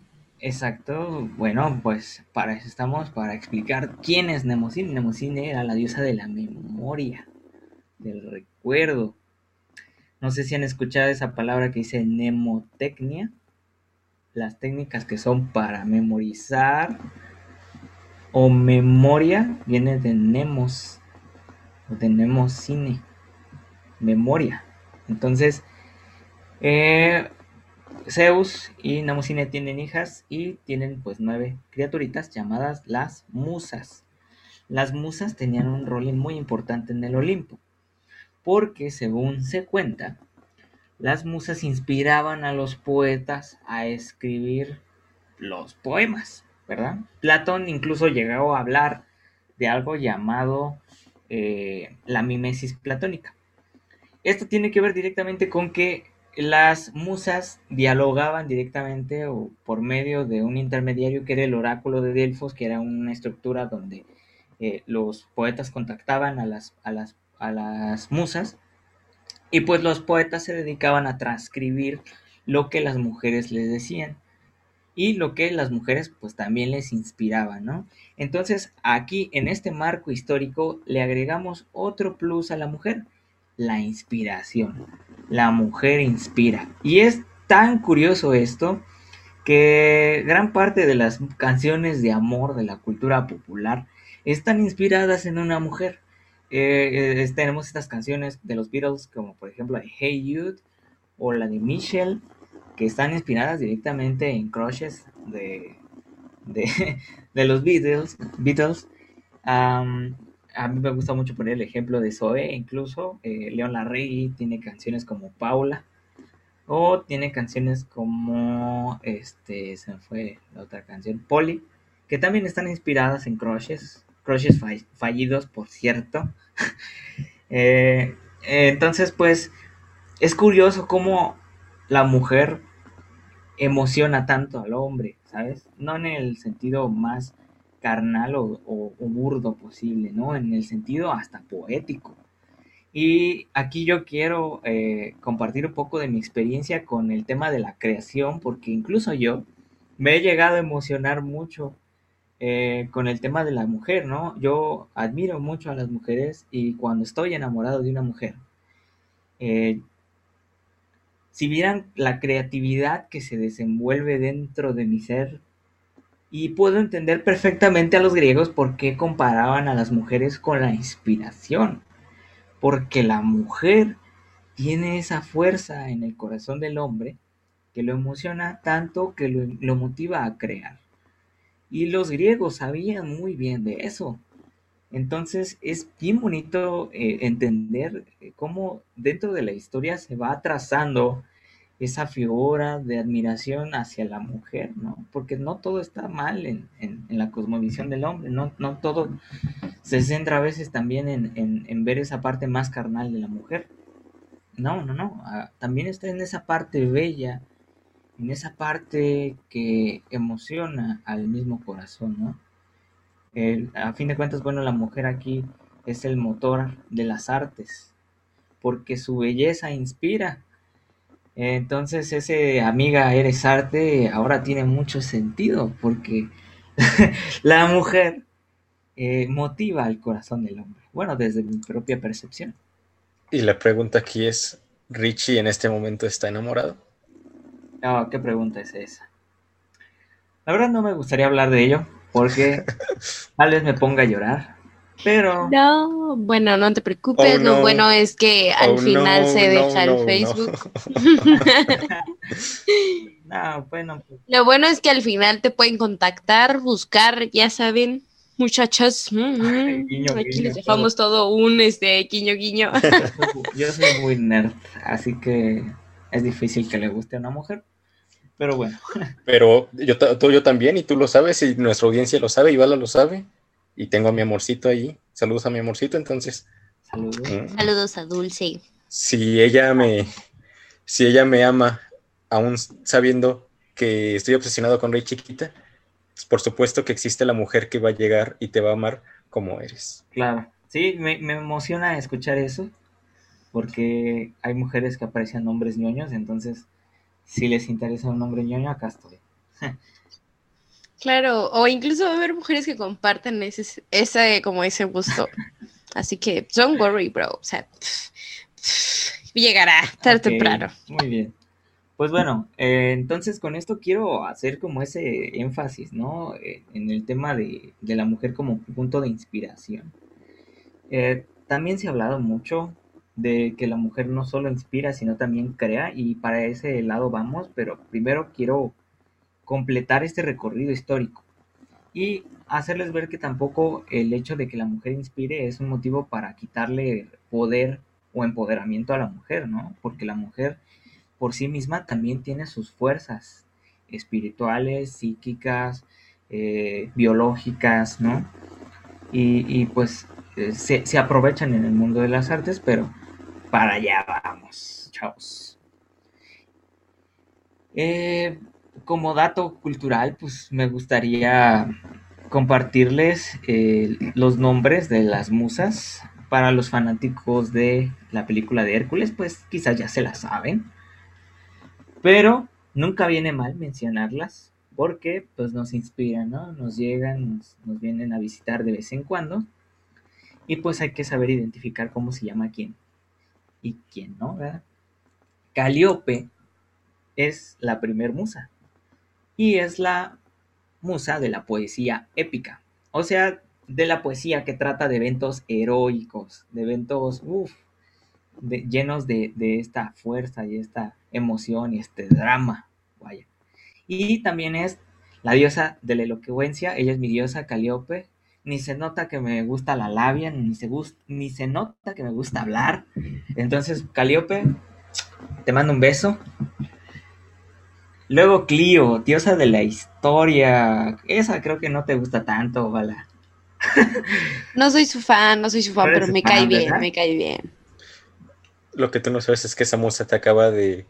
Exacto. Bueno, pues para eso estamos, para explicar quién es Nemocine. Nemocine era la diosa de la memoria, del recuerdo. No sé si han escuchado esa palabra que dice mnemotecnia. Las técnicas que son para memorizar o memoria viene de nemos o de nemocine. Memoria. Entonces, eh, Zeus y Nemocine tienen hijas y tienen pues nueve criaturitas llamadas las musas. Las musas tenían un rol muy importante en el Olimpo, porque según se cuenta, las musas inspiraban a los poetas a escribir los poemas, ¿verdad? Platón incluso llegó a hablar de algo llamado eh, la mimesis platónica. Esto tiene que ver directamente con que las musas dialogaban directamente o por medio de un intermediario que era el oráculo de Delfos, que era una estructura donde eh, los poetas contactaban a las, a, las, a las musas y pues los poetas se dedicaban a transcribir lo que las mujeres les decían y lo que las mujeres pues también les inspiraban, ¿no? Entonces aquí en este marco histórico le agregamos otro plus a la mujer, la inspiración. La mujer inspira. Y es tan curioso esto que gran parte de las canciones de amor de la cultura popular están inspiradas en una mujer. Eh, eh, tenemos estas canciones de los Beatles como por ejemplo Hey Jude o la de Michelle que están inspiradas directamente en crushes de, de, los Beatles. Beatles. A mí me gusta mucho poner el ejemplo de Zoe, incluso eh, Leon Larregui tiene canciones como Paula, o tiene canciones como, este, se me fue la otra canción, Polly, que también están inspiradas en crushes, crushes fallidos, por cierto. Eh, entonces, pues, es curioso cómo la mujer emociona tanto al hombre, ¿sabes? No en el sentido más carnal o, burdo posible, ¿no? En el sentido hasta poético. Y aquí yo quiero eh, compartir un poco de mi experiencia con el tema de la creación, porque incluso yo me he llegado a emocionar mucho eh, con el tema de la mujer, ¿no? Yo admiro mucho a las mujeres y cuando estoy enamorado de una mujer, eh, si vieran la creatividad que se desenvuelve dentro de mi ser, y puedo entender perfectamente a los griegos por qué comparaban a las mujeres con la inspiración, porque la mujer tiene esa fuerza en el corazón del hombre que lo emociona tanto que lo, motiva a crear. Y los griegos sabían muy bien de eso. Entonces es bien bonito eh, entender eh, cómo dentro de la historia se va trazando esa figura de admiración hacia la mujer, ¿no? Porque no todo está mal en, la cosmovisión del hombre, no, no, todo se centra a veces también en, ver esa parte más carnal de la mujer. No, no, no, ah, también está en esa parte bella, en esa parte que emociona al mismo corazón, ¿no? a fin de cuentas, bueno, la mujer aquí es el motor de las artes, porque su belleza inspira. Entonces ese amiga eres arte ahora tiene mucho sentido, porque la mujer eh, motiva el corazón del hombre. Bueno, desde mi propia percepción. Y la pregunta aquí es, ¿Richie en este momento está enamorado? No, ¿qué pregunta es esa? La verdad no me gustaría hablar de ello, porque tal vez me ponga a llorar. Pero. No, bueno, no te preocupes. Lo oh, bueno es que al oh, final se deja el Facebook. no, bueno. Pues. Lo bueno es que al final te pueden contactar, buscar, ya saben, muchachas. Mm, mm, aquí les dejamos todo un este guiño guiño. Yo soy muy nerd, así que es difícil que le guste a una mujer. Pero bueno. Pero yo, tú, yo también, y tú lo sabes, y nuestra audiencia lo sabe, y Vala lo sabe. Y tengo a mi amorcito ahí. Saludos a mi amorcito, entonces. Saludos. Mm. Saludos a Dulce. Si ella me, si ella me ama, aún sabiendo que estoy obsesionado con Rey Chiquita, pues por supuesto que existe la mujer que va a llegar y te va a amar como eres. Claro, sí, me, me emociona escuchar eso, porque hay mujeres que aprecian hombres ñoños, entonces si les interesa un hombre ñoño, acá estoy. Claro, o incluso va a haber mujeres que comparten ese, ese como ese gusto. Así que don't worry, bro. O sea, llegará tarde temprano. Muy bien. Pues bueno, eh, entonces con esto quiero hacer como ese énfasis, ¿no? Eh, en el tema de, de, la mujer como punto de inspiración. Eh, también se ha hablado mucho de que la mujer no solo inspira, sino también crea, y para ese lado vamos, pero primero quiero completar este recorrido histórico y hacerles ver que tampoco el hecho de que la mujer inspire es un motivo para quitarle poder o empoderamiento a la mujer, ¿no? Porque la mujer por sí misma también tiene sus fuerzas espirituales, psíquicas, eh, biológicas, ¿no? Y, pues eh, se, se aprovechan en el mundo de las artes, pero para allá vamos, chavos. Eh, como dato cultural, pues me gustaría compartirles eh, los nombres de las musas para los fanáticos de la película de Hércules, pues quizás ya se la saben. Pero nunca viene mal mencionarlas porque pues nos inspiran, ¿no? Nos llegan, nos, nos vienen a visitar de vez en cuando y pues hay que saber identificar cómo se llama quién y quién no, ¿verdad? Calíope es la primer musa y es la musa de la poesía épica, o sea, de la poesía que trata de eventos heroicos, de eventos llenos de, de, esta fuerza y esta emoción y este drama. Y también es la diosa de la elocuencia, ella es mi diosa Calíope, ni se nota que me gusta la labia, ni se, ni se nota que me gusta hablar. Entonces, Calíope, te mando un beso. Luego Clio, diosa de la historia. Esa creo que no te gusta tanto, Bala. No soy su fan, no soy su fan, pero me fan, cae bien, ¿verdad? me cae bien. Lo que tú no sabes es que esa musa te acaba de,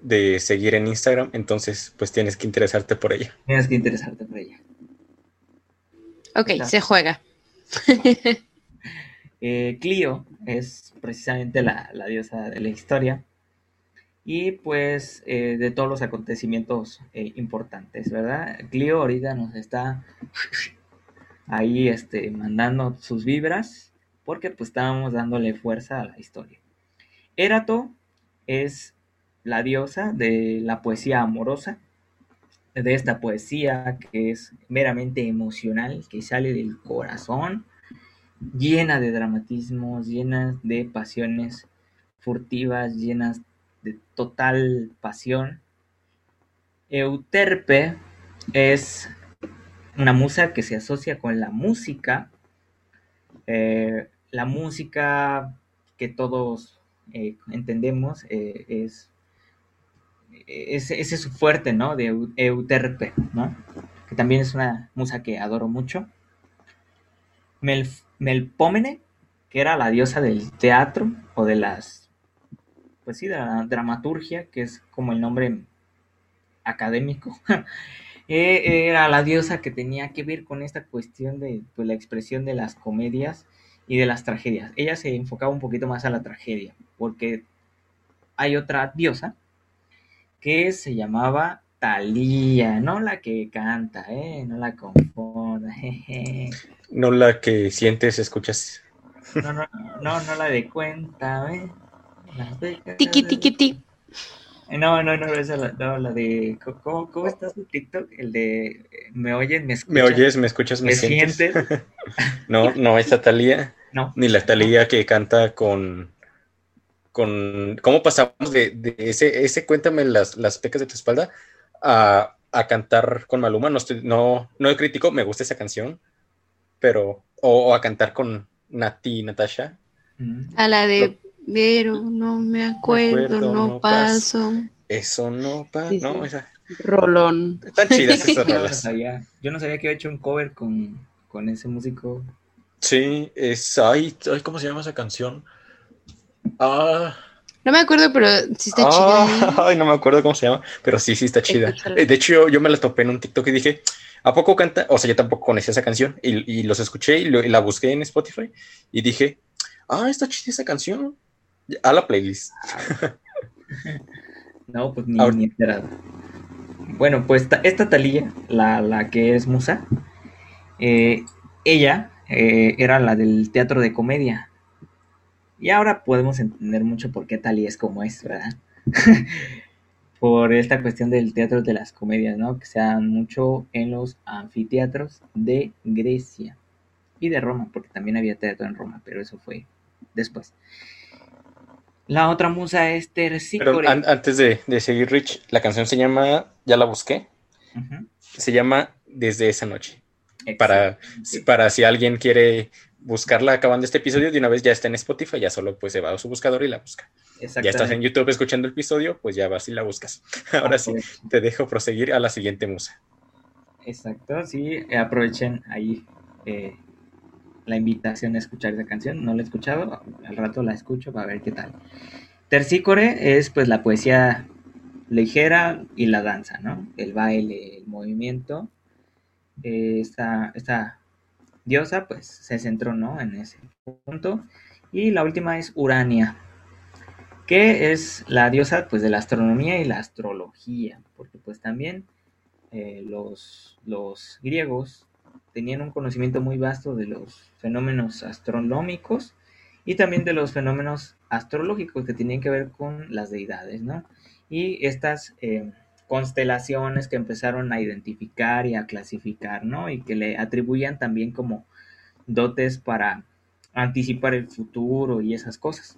de seguir en Instagram, entonces pues tienes que interesarte por ella. Tienes que interesarte por ella. Ok, se juega. eh, Clio es precisamente la, la, diosa de la historia y pues eh, de todos los acontecimientos eh, importantes, ¿verdad? Clio ahorita nos está ahí este, mandando sus vibras porque pues estábamos dándole fuerza a la historia. Erato es la diosa de la poesía amorosa, de esta poesía que es meramente emocional, que sale del corazón, llena de dramatismos, llena de pasiones furtivas, llenas de total pasión. Euterpe es una musa que se asocia con la música, eh, la música que todos eh, entendemos eh, es ese, ese, es su fuerte, ¿no? De Euterpe, ¿no? Que también es una musa que adoro mucho. Mel, Melpómene, que era la diosa del teatro o de las, pues sí, de la dramaturgia, que es como el nombre académico. era la diosa que tenía que ver con esta cuestión de pues, la expresión de las comedias y de las tragedias. Ella se enfocaba un poquito más a la tragedia, porque hay otra diosa que se llamaba Talía, no la que canta, ¿eh? no la confunda. Jeje. No la que sientes, escuchas. No, no, no, no la de cuenta, ¿eh? Tiki, tiki, tiki. No, no, no, esa la, no, la de. ¿cómo, ¿Cómo estás en TikTok? El de. ¿Me oyes, me escuchas? Me oyes, me escuchas, me, ¿Me sientes. sientes? no, no, esa Talía. No. Ni la Talía que canta con. con ¿Cómo pasamos de, de ese, ese cuéntame las, las pecas de tu espalda a, a cantar con Maluma? No, estoy, no, no critico, me gusta esa canción, pero. O, o a cantar con Nati y Natasha. A la de. Pero no me acuerdo, Me acuerdo, no, no paso. Eso no pasa. Sí, sí. No, esa. Rolón. Están chidas esas Yo no, rolas. sabía, yo no sabía que había hecho un cover con, con ese músico. Sí, es. Ay, ay, ¿cómo se llama esa canción? Ah, No me acuerdo, pero sí está ah, chida. ¿eh? Ay, no me acuerdo cómo se llama, pero sí, sí está chida. Eh, De hecho, yo, yo me la topé en un TikTok y dije, ¿a poco canta? O sea, yo tampoco conocía esa canción y, y los escuché y, lo- y la busqué en Spotify y dije, ah, está chida esa canción. A la playlist. No, pues ni, ni enterado. Bueno, pues ta- esta Talía, la, la que es musa, eh, ella eh, era la del teatro de comedia. Y ahora podemos entender mucho por qué Talía es como es, ¿verdad? por esta cuestión del teatro de las comedias, ¿no? Que se dan mucho en los anfiteatros de Grecia y de Roma, porque también había teatro en Roma, pero eso fue después. La otra musa es an- antes de, de seguir, Rich, la canción se llama, ya la busqué, se llama Desde esa noche. Para, si- para si alguien quiere buscarla acabando este episodio, de una vez ya está en Spotify, ya solo pues se va a su buscador y la busca. Ya estás en. YouTube escuchando el episodio, pues ya vas y la buscas. Ahora sí, te dejo proseguir a la siguiente musa. Exacto, sí, aprovechen ahí eh, la invitación a escuchar esa canción. No la he escuchado, al rato la escucho para ver qué tal. Tercícore es pues la poesía ligera y la danza, ¿no? El baile, el movimiento. Esta, esta diosa pues se centró, ¿no? En ese punto. Y la última es Urania, que es la diosa pues de la astronomía y la astrología, porque pues también eh, los, los griegos tenían un conocimiento muy vasto de los fenómenos astronómicos y también de los fenómenos astrológicos que tenían que ver con las deidades, ¿no? Y estas eh, constelaciones que empezaron a identificar y a clasificar, ¿no? Y que le atribuían también como dotes para anticipar el futuro y esas cosas.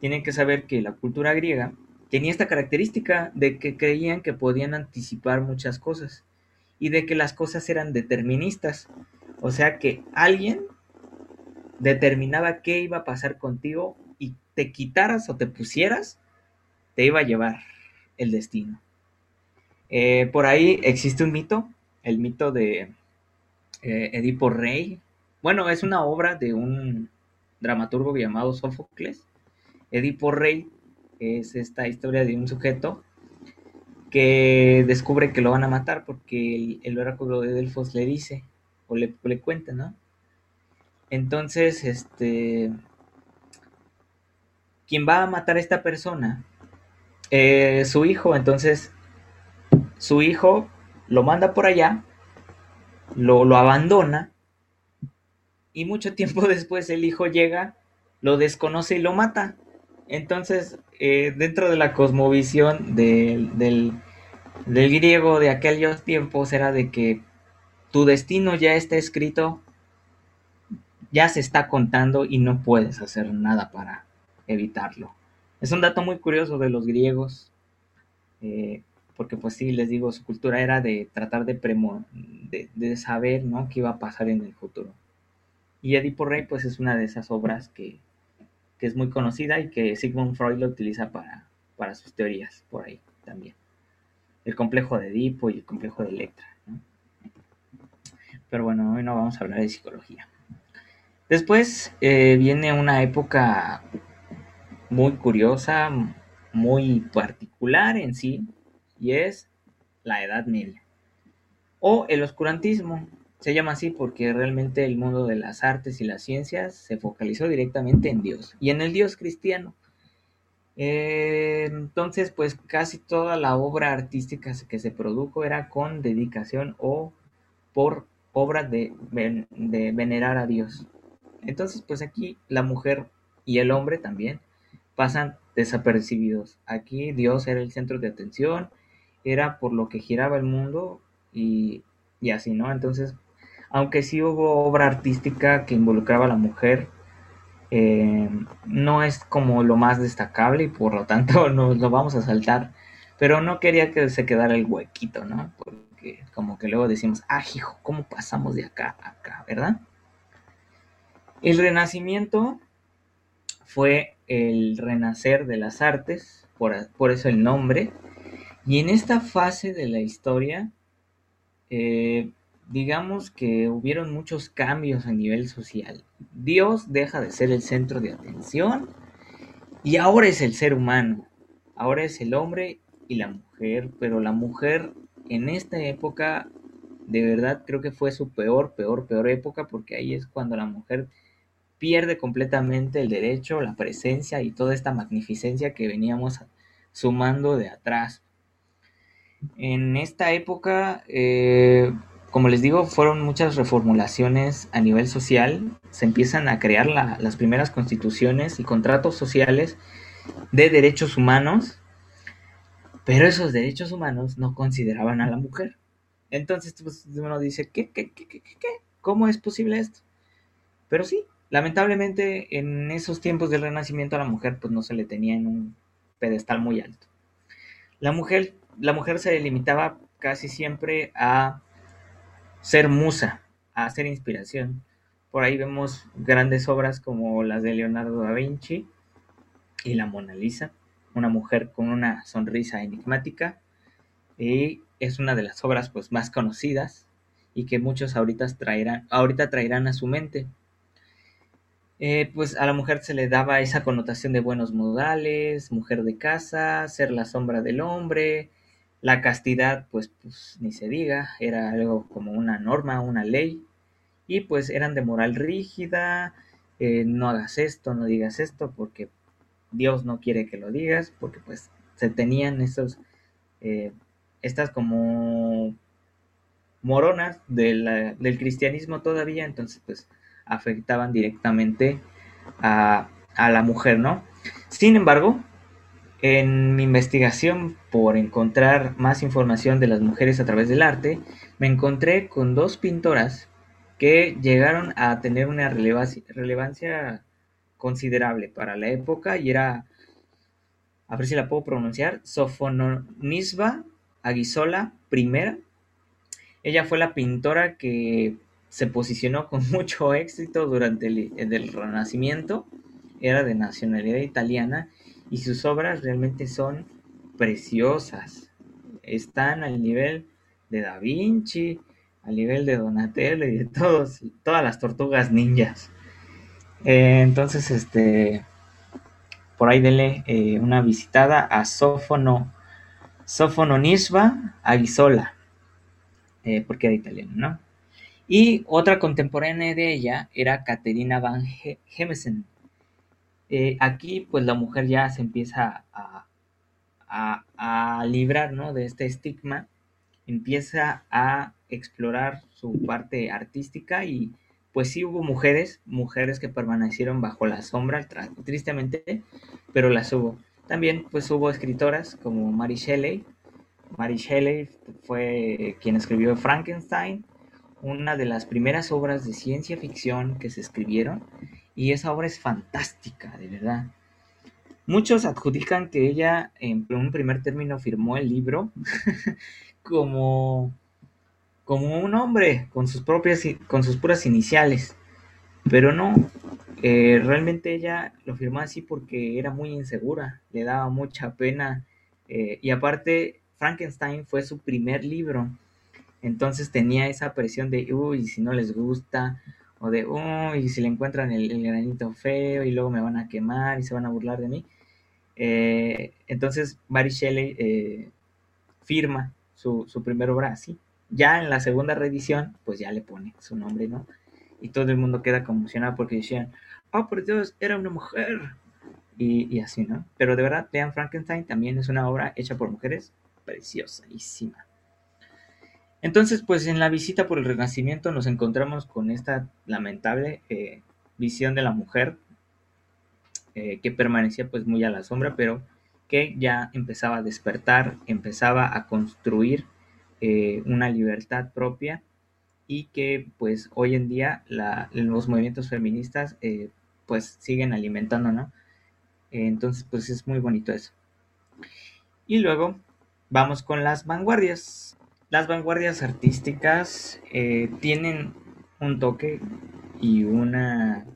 Tienen que saber que la cultura griega tenía esta característica de que creían que podían anticipar muchas cosas y de que las cosas eran deterministas. O sea que alguien determinaba qué iba a pasar contigo y te quitaras o te pusieras, te iba a llevar el destino. Eh, por ahí existe un mito, el mito de eh, Edipo Rey. Bueno, es una obra de un dramaturgo llamado Sófocles. Edipo Rey es esta historia de un sujeto que descubre que lo van a matar porque el, oráculo de Delfos le dice o le, cuenta, ¿no? Entonces, este, quien va a matar a esta persona, eh, su hijo, entonces, su hijo lo manda por allá, lo, lo abandona, y mucho tiempo después el hijo llega, lo desconoce y lo mata. Entonces, eh, dentro de la cosmovisión del, del, griego de aquellos tiempos era de que tu destino ya está escrito, ya se está contando y no puedes hacer nada para evitarlo. Es un dato muy curioso de los griegos, eh, porque pues sí, les digo, su cultura era de tratar de, de, de, saber ¿no? qué iba a pasar en el futuro. Y Edipo Rey pues es una de esas obras que, que es muy conocida y que Sigmund Freud lo utiliza para, para sus teorías por ahí también. El complejo de Edipo y el complejo de Electra. Pero bueno, hoy no vamos a hablar de psicología. Después eh, viene una época muy curiosa, muy particular en sí, y es la Edad Media. O el oscurantismo, se llama así porque realmente el mundo de las artes y las ciencias se focalizó directamente en Dios y en el Dios cristiano. Eh, entonces, pues casi toda la obra artística que se produjo era con dedicación o por obra de, de venerar a Dios. Entonces, pues aquí la mujer y el hombre también pasan desapercibidos. Aquí Dios era el centro de atención, era por lo que giraba el mundo y, y así, ¿no? Entonces, aunque sí hubo obra artística que involucraba a la mujer, eh, no es como lo más destacable y por lo tanto nos lo vamos a saltar. Pero no quería que se quedara el huequito, ¿no? Porque como que luego decimos, ah, hijo, ¿cómo pasamos de acá a acá, verdad? El renacimiento fue el renacer de las artes, por, por eso el nombre. Y en esta fase de la historia, eh, digamos que hubieron muchos cambios a nivel social. Dios deja de ser el centro de atención y ahora es el ser humano, ahora es el hombre y la mujer, pero la mujer en esta época de verdad creo que fue su peor, peor, peor época porque ahí es cuando la mujer pierde completamente el derecho, la presencia y toda esta magnificencia que veníamos sumando de atrás. En esta época eh, como les digo, fueron muchas reformulaciones a nivel social. Se empiezan a crear las primeras constituciones y contratos sociales de derechos humanos, pero esos derechos humanos no consideraban a la mujer. Entonces pues, uno dice, ¿qué, qué, qué, qué, qué? ¿Cómo es posible esto? Pero sí, lamentablemente en esos tiempos del Renacimiento a la mujer pues no se le tenía en un pedestal muy alto. La mujer, la mujer se limitaba casi siempre a ser musa, a ser inspiración. Por ahí vemos grandes obras como las de Leonardo da Vinci y la Mona Lisa, una mujer con una sonrisa enigmática y es una de las obras pues más conocidas y que muchos ahorita traerán, ahorita traerán a su mente. eh, pues a la mujer se le daba esa connotación de buenos modales, mujer de casa, ser la sombra del hombre, la castidad, pues, pues ni se diga, era algo como una norma, una ley, y pues eran de moral rígida, eh, no hagas esto, no digas esto, porque Dios no quiere que lo digas, porque pues se tenían esos, eh, estas como moronas del cristianismo todavía, entonces pues afectaban directamente a, a la mujer, ¿no? Sin embargo, en mi investigación por encontrar más información de las mujeres a través del arte, me encontré con dos pintoras que llegaron a tener una relevancia, considerable para la época y era, a ver si la puedo pronunciar, Sofonisba Aguisola I. Ella fue la pintora que se posicionó con mucho éxito durante el, Renacimiento, era de nacionalidad italiana y sus obras realmente son preciosas. Están al nivel de Da Vinci, al nivel de Donatello y de todos, todas las tortugas ninjas. Eh, entonces, este, por ahí denle eh, una visitada a Sofono, Sofono Nisba Aguisola, eh, porque era italiano, ¿no? Y otra contemporánea de ella era Caterina van Hemesen. aquí, pues la mujer ya se empieza a, a, a librar, ¿no? De este estigma, empieza a explorar su parte artística y pues sí hubo mujeres, mujeres que permanecieron bajo la sombra, tristemente, pero las hubo. También pues hubo escritoras como Mary Shelley. Mary Shelley fue quien escribió Frankenstein, una de las primeras obras de ciencia ficción que se escribieron y esa obra es fantástica, de verdad. Muchos adjudican que ella en un primer término firmó el libro como como un hombre con sus propias con sus puras iniciales pero no eh, realmente ella lo firmó así porque era muy insegura le daba mucha pena eh, y aparte Frankenstein fue su primer libro entonces tenía esa presión de uy si no les gusta o de uy si le encuentran el, granito feo y luego me van a quemar y se van a burlar de mí eh, entonces Mary Shelley firma su, su primera obra así ya en la segunda reedición, pues ya le pone su nombre, ¿no? Y todo el mundo queda conmocionado porque decían, oh, por Dios, era una mujer. Y, así, ¿no? Pero de verdad, vean Frankenstein, también es una obra hecha por mujeres preciosísima. Entonces, pues en la visita por el Renacimiento nos encontramos con esta lamentable eh, visión de la mujer eh, que permanecía pues muy a la sombra, pero que ya empezaba a despertar, empezaba a construir eh, una libertad propia y que pues hoy en día los movimientos feministas pues siguen alimentando, ¿no? entonces pues es muy bonito eso. Y luego vamos con las vanguardias. Las vanguardias artísticas eh, tienen un toque y una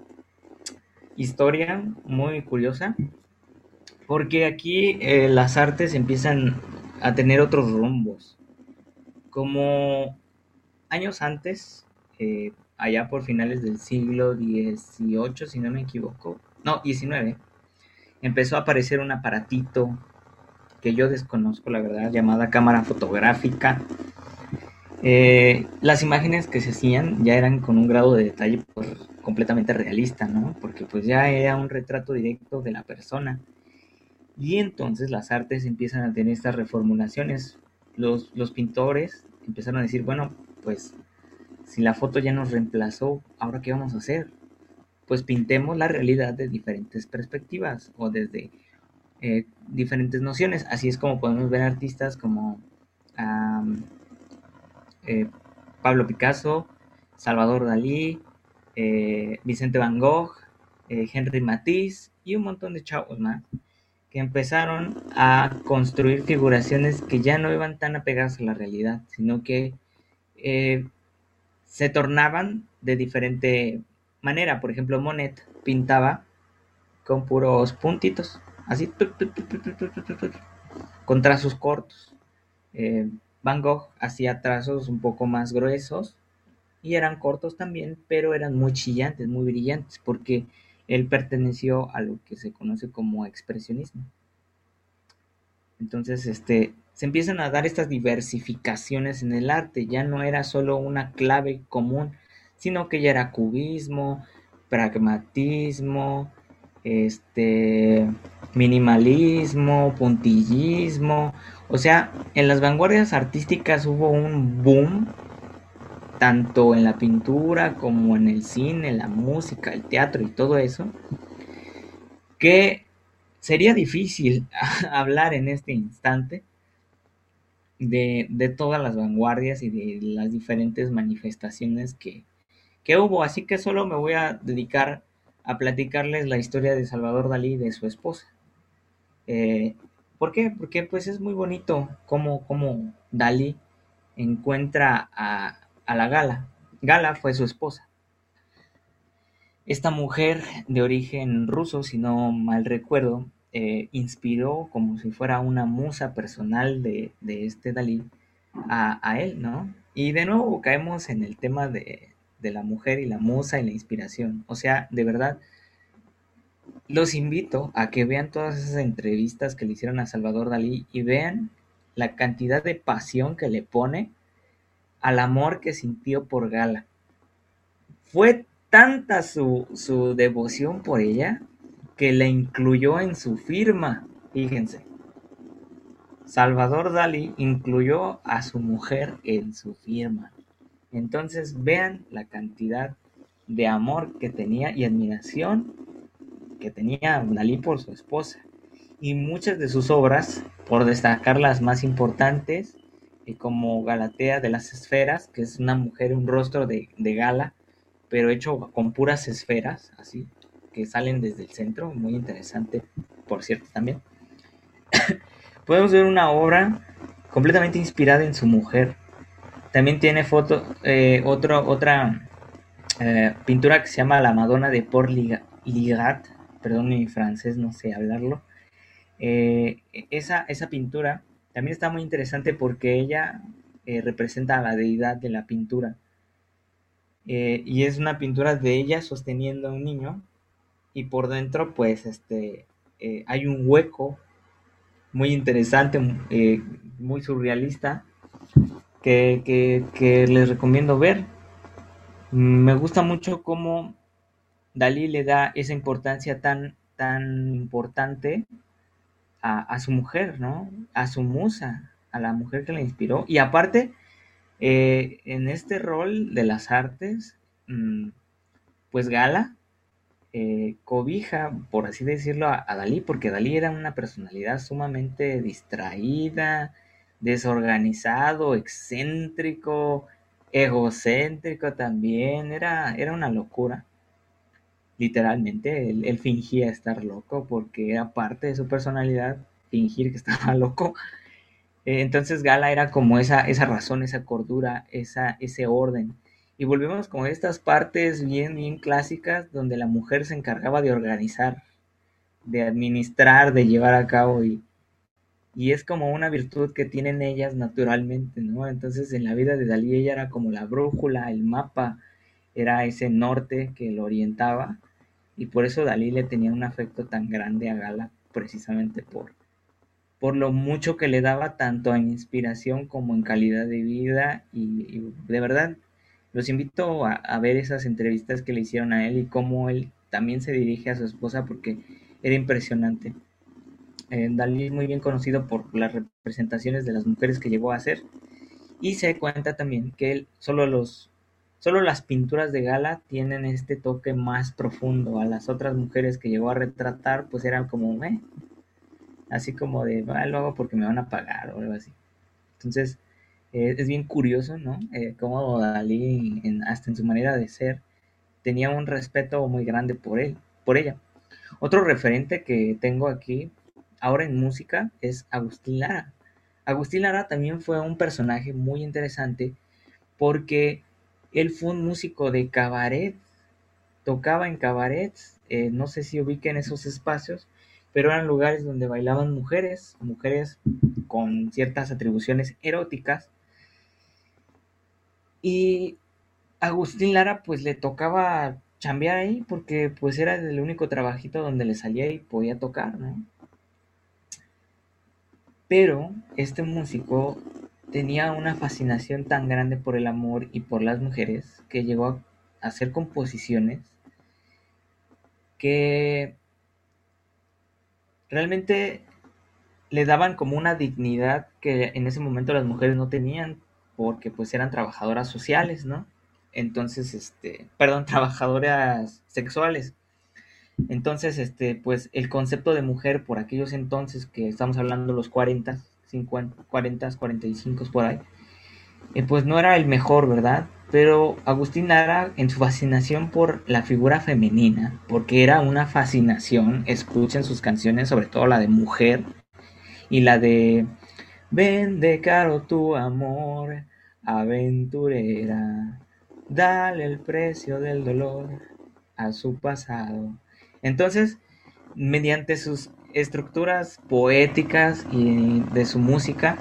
historia muy curiosa porque aquí las artes empiezan a tener otros rumbos. Como años antes, eh, allá por finales del siglo XVIII, si no me equivoco, no, XIX, empezó a aparecer un aparatito que yo desconozco, la verdad, llamada cámara fotográfica. Eh, las imágenes que se hacían ya eran con un grado de detalle pues, completamente realista, ¿no? Porque pues ya era un retrato directo de la persona. Y entonces las artes empiezan a tener estas reformulaciones los, los pintores empezaron a decir, bueno, pues si la foto ya nos reemplazó, ¿ahora qué vamos a hacer? Pues pintemos la realidad de diferentes perspectivas o desde eh, diferentes nociones. Así es como podemos ver artistas como eh, Pablo Picasso, Salvador Dalí, eh, Vicente Van Gogh, Henry Matisse y un montón de chavos más que empezaron a construir figuraciones que ya no iban tan apegadas a la realidad, sino que se tornaban de diferente manera. Por ejemplo, Monet pintaba con puros puntitos, así, con trazos cortos. Eh, Van Gogh hacía trazos un poco más gruesos y eran cortos también, pero eran muy chillantes, muy brillantes, porque él perteneció a lo que se conoce como expresionismo. Entonces, este, se empiezan a dar estas diversificaciones en el arte, ya no era solo una clave común, sino que ya era cubismo, pragmatismo, este minimalismo, puntillismo, o sea, en las vanguardias artísticas hubo un boom tanto en la pintura como en el cine, la música, el teatro y todo eso, que sería difícil hablar en este instante de, todas las vanguardias y de las diferentes manifestaciones que, hubo. Así que solo me voy a dedicar a platicarles la historia de Salvador Dalí y de su esposa. Eh, ¿Por qué? Porque pues es muy bonito cómo, cómo Dalí encuentra a, a la Gala. Gala fue su esposa. Esta mujer de origen ruso, si no mal recuerdo, eh, inspiró como si fuera una musa personal de, este Dalí a, él, ¿no? Y de nuevo caemos en el tema de, la mujer y la musa y la inspiración. O sea, de verdad, los invito a que vean todas esas entrevistas que le hicieron a Salvador Dalí y vean la cantidad de pasión que le pone al amor que sintió por Gala. Fue tanta su, su devoción por ella que le incluyó en su firma. Fíjense. Salvador Dalí incluyó a su mujer en su firma. Entonces vean la cantidad de amor que tenía y admiración que tenía Dalí por su esposa. Y muchas de sus obras, por destacar las más importantes, eh, como Galatea de las Esferas, que es una mujer, un rostro de, de gala, pero hecho con puras esferas, así, que salen desde el centro, muy interesante, por cierto, también. Podemos ver una obra completamente inspirada en su mujer. También tiene foto, eh, otra eh, pintura que se llama La Madonna de Port Ligat, perdón mi francés, no sé hablarlo. Eh, esa, esa pintura también está muy interesante porque ella representa a la deidad de la pintura. y es una pintura de ella sosteniendo a un niño y por dentro pues este eh, hay un hueco muy interesante, eh, muy surrealista que, les recomiendo ver. Me gusta mucho cómo Dalí le da esa importancia tan, tan importante a, su mujer, ¿no? A su musa, a la mujer que la inspiró. Y aparte, eh, en este rol de las artes, mm, pues Gala eh, cobija, por así decirlo, a, Dalí, porque Dalí era una personalidad sumamente distraída, desorganizado, excéntrico, egocéntrico también, era, era una locura. Literalmente, él, fingía estar loco porque era parte de su personalidad fingir que estaba loco. Eh, entonces Gala era como esa, esa razón, esa cordura, esa, ese orden y volvemos con estas partes bien, bien clásicas donde la mujer se encargaba de organizar, de administrar, de llevar a cabo y, y es como una virtud que tienen ellas naturalmente, ¿no? Entonces en la vida de Dalí ella era como la brújula, el mapa, era ese norte que lo orientaba y por eso Dalí le tenía un afecto tan grande a Gala, precisamente por, por lo mucho que le daba tanto en inspiración como en calidad de vida y de verdad los invito a, ver esas entrevistas que le hicieron a él y cómo él también se dirige a su esposa porque era impresionante. Dalí es muy bien conocido por las representaciones de las mujeres que llegó a hacer y se cuenta también que él, solo, los, solo las pinturas de Gala tienen este toque más profundo. A las otras mujeres que llegó a retratar pues eran como, eh, así como de, ah, lo hago porque me van a pagar o algo así. Entonces, eh, es bien curioso, ¿no? Eh, cómo Dalí, hasta en su manera de ser, tenía un respeto muy grande por él, por ella. Otro referente que tengo aquí, ahora en música, es Agustín Lara. Agustín Lara también fue un personaje muy interesante porque él fue un músico de cabaret, tocaba en cabarets, eh, no sé si ubiquen esos espacios, pero eran lugares donde bailaban mujeres, mujeres con ciertas atribuciones eróticas, y Agustín Lara pues le tocaba chambear ahí porque pues era el único trabajito donde le salía y podía tocar, ¿no? Pero este músico tenía una fascinación tan grande por el amor y por las mujeres que llegó a hacer composiciones que realmente le daban como una dignidad que en ese momento las mujeres no tenían porque pues eran trabajadoras sociales, ¿no? Entonces, este, perdón, trabajadoras sexuales. Entonces, este, pues el concepto de mujer por aquellos entonces que estamos hablando los 40, 50, 40, 45 por ahí, eh, pues no era el mejor, ¿verdad? Pero Agustín Lara, en su fascinación por la figura femenina, porque era una fascinación, escuchen sus canciones, sobre todo la de mujer y la de Vende caro tu amor, aventurera, dale el precio del dolor a su pasado. Entonces, mediante sus estructuras poéticas y de su música,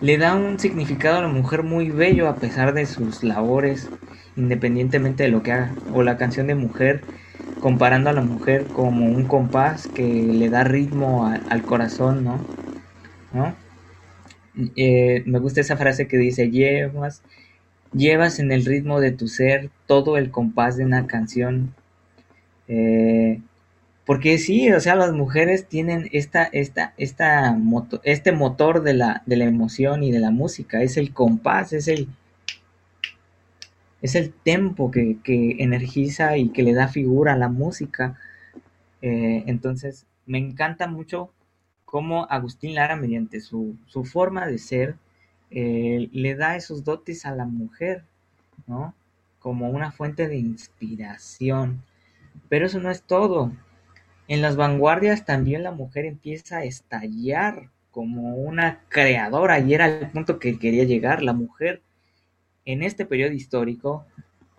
le da un significado a la mujer muy bello a pesar de sus labores, independientemente de lo que haga. O la canción de mujer, comparando a la mujer como un compás que le da ritmo al corazón, ¿no? ¿No? Eh, me gusta esa frase que dice, llevas, llevas en el ritmo de tu ser todo el compás de una canción. Eh, porque sí, o sea, las mujeres tienen esta, esta, esta este motor de la, de la emoción y de la música, es el compás, es el, es el tempo que, energiza y que le da figura a la música. Eh, entonces, me encanta mucho cómo Agustín Lara, mediante su, forma de ser, eh, le da esos dotes a la mujer, ¿no? Como una fuente de inspiración. Pero eso no es todo. En las vanguardias también la mujer empieza a estallar como una creadora y era el punto que quería llegar. La mujer en este periodo histórico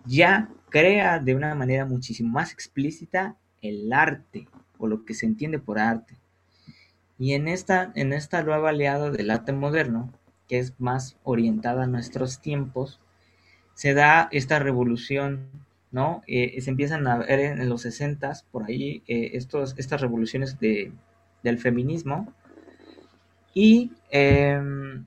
ya crea de una manera muchísimo más explícita el arte o lo que se entiende por arte. Y en esta, en esta nueva aliada del arte moderno, que es más orientada a nuestros tiempos, se da esta revolución ¿no? Eh, se empiezan a ver en, los 60 por ahí eh, estos, estas revoluciones de, del feminismo. Y em,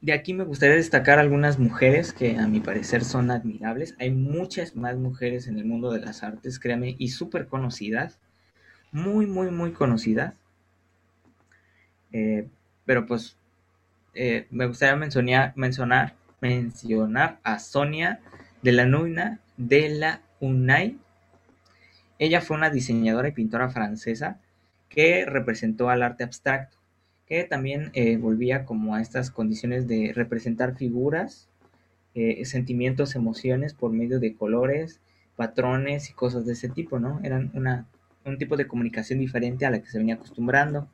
de aquí me gustaría destacar algunas mujeres que a mi parecer son admirables. Hay muchas más mujeres en el mundo de las artes, créame, y súper conocidas. Muy, muy, muy conocidas. Eh, pero pues me gustaría mencionar, mencionar, mencionar a Sonia de la Nuina de la UNAI. Ella fue una diseñadora y pintora francesa que representó al arte abstracto, que también eh, volvía como a estas condiciones de representar figuras, eh, sentimientos, emociones por medio de colores, patrones y cosas de ese tipo, ¿no? Eran una, un tipo de comunicación diferente a la que se venía acostumbrando.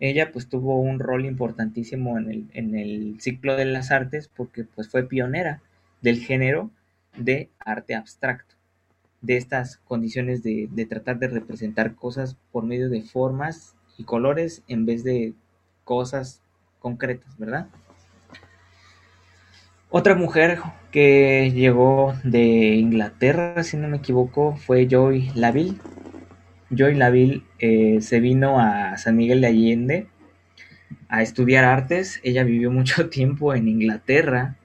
Ella pues tuvo un rol importantísimo en el, en el ciclo de las artes porque pues fue pionera del género de arte abstracto, de estas condiciones de, tratar de representar cosas por medio de formas y colores en vez de cosas concretas, ¿verdad? Otra mujer que llegó de Inglaterra, si no me equivoco, fue Joy Laville. Joy Laville eh, se vino a San Miguel de Allende a estudiar artes. Ella vivió mucho tiempo en Inglaterra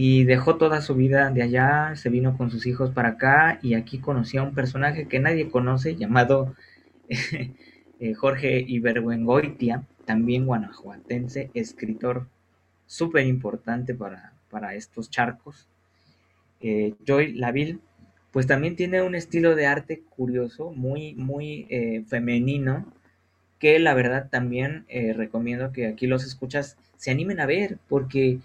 y dejó toda su vida de allá, se vino con sus hijos para acá y aquí conoció a un personaje que nadie conoce llamado eh, Jorge Iberwengoitia, también guanajuatense, escritor súper importante para, para, estos charcos. Eh, Joy Laville, pues también tiene un estilo de arte curioso, muy, muy eh, femenino, que la verdad también recomiendo que aquí los escuchas se animen a ver, porque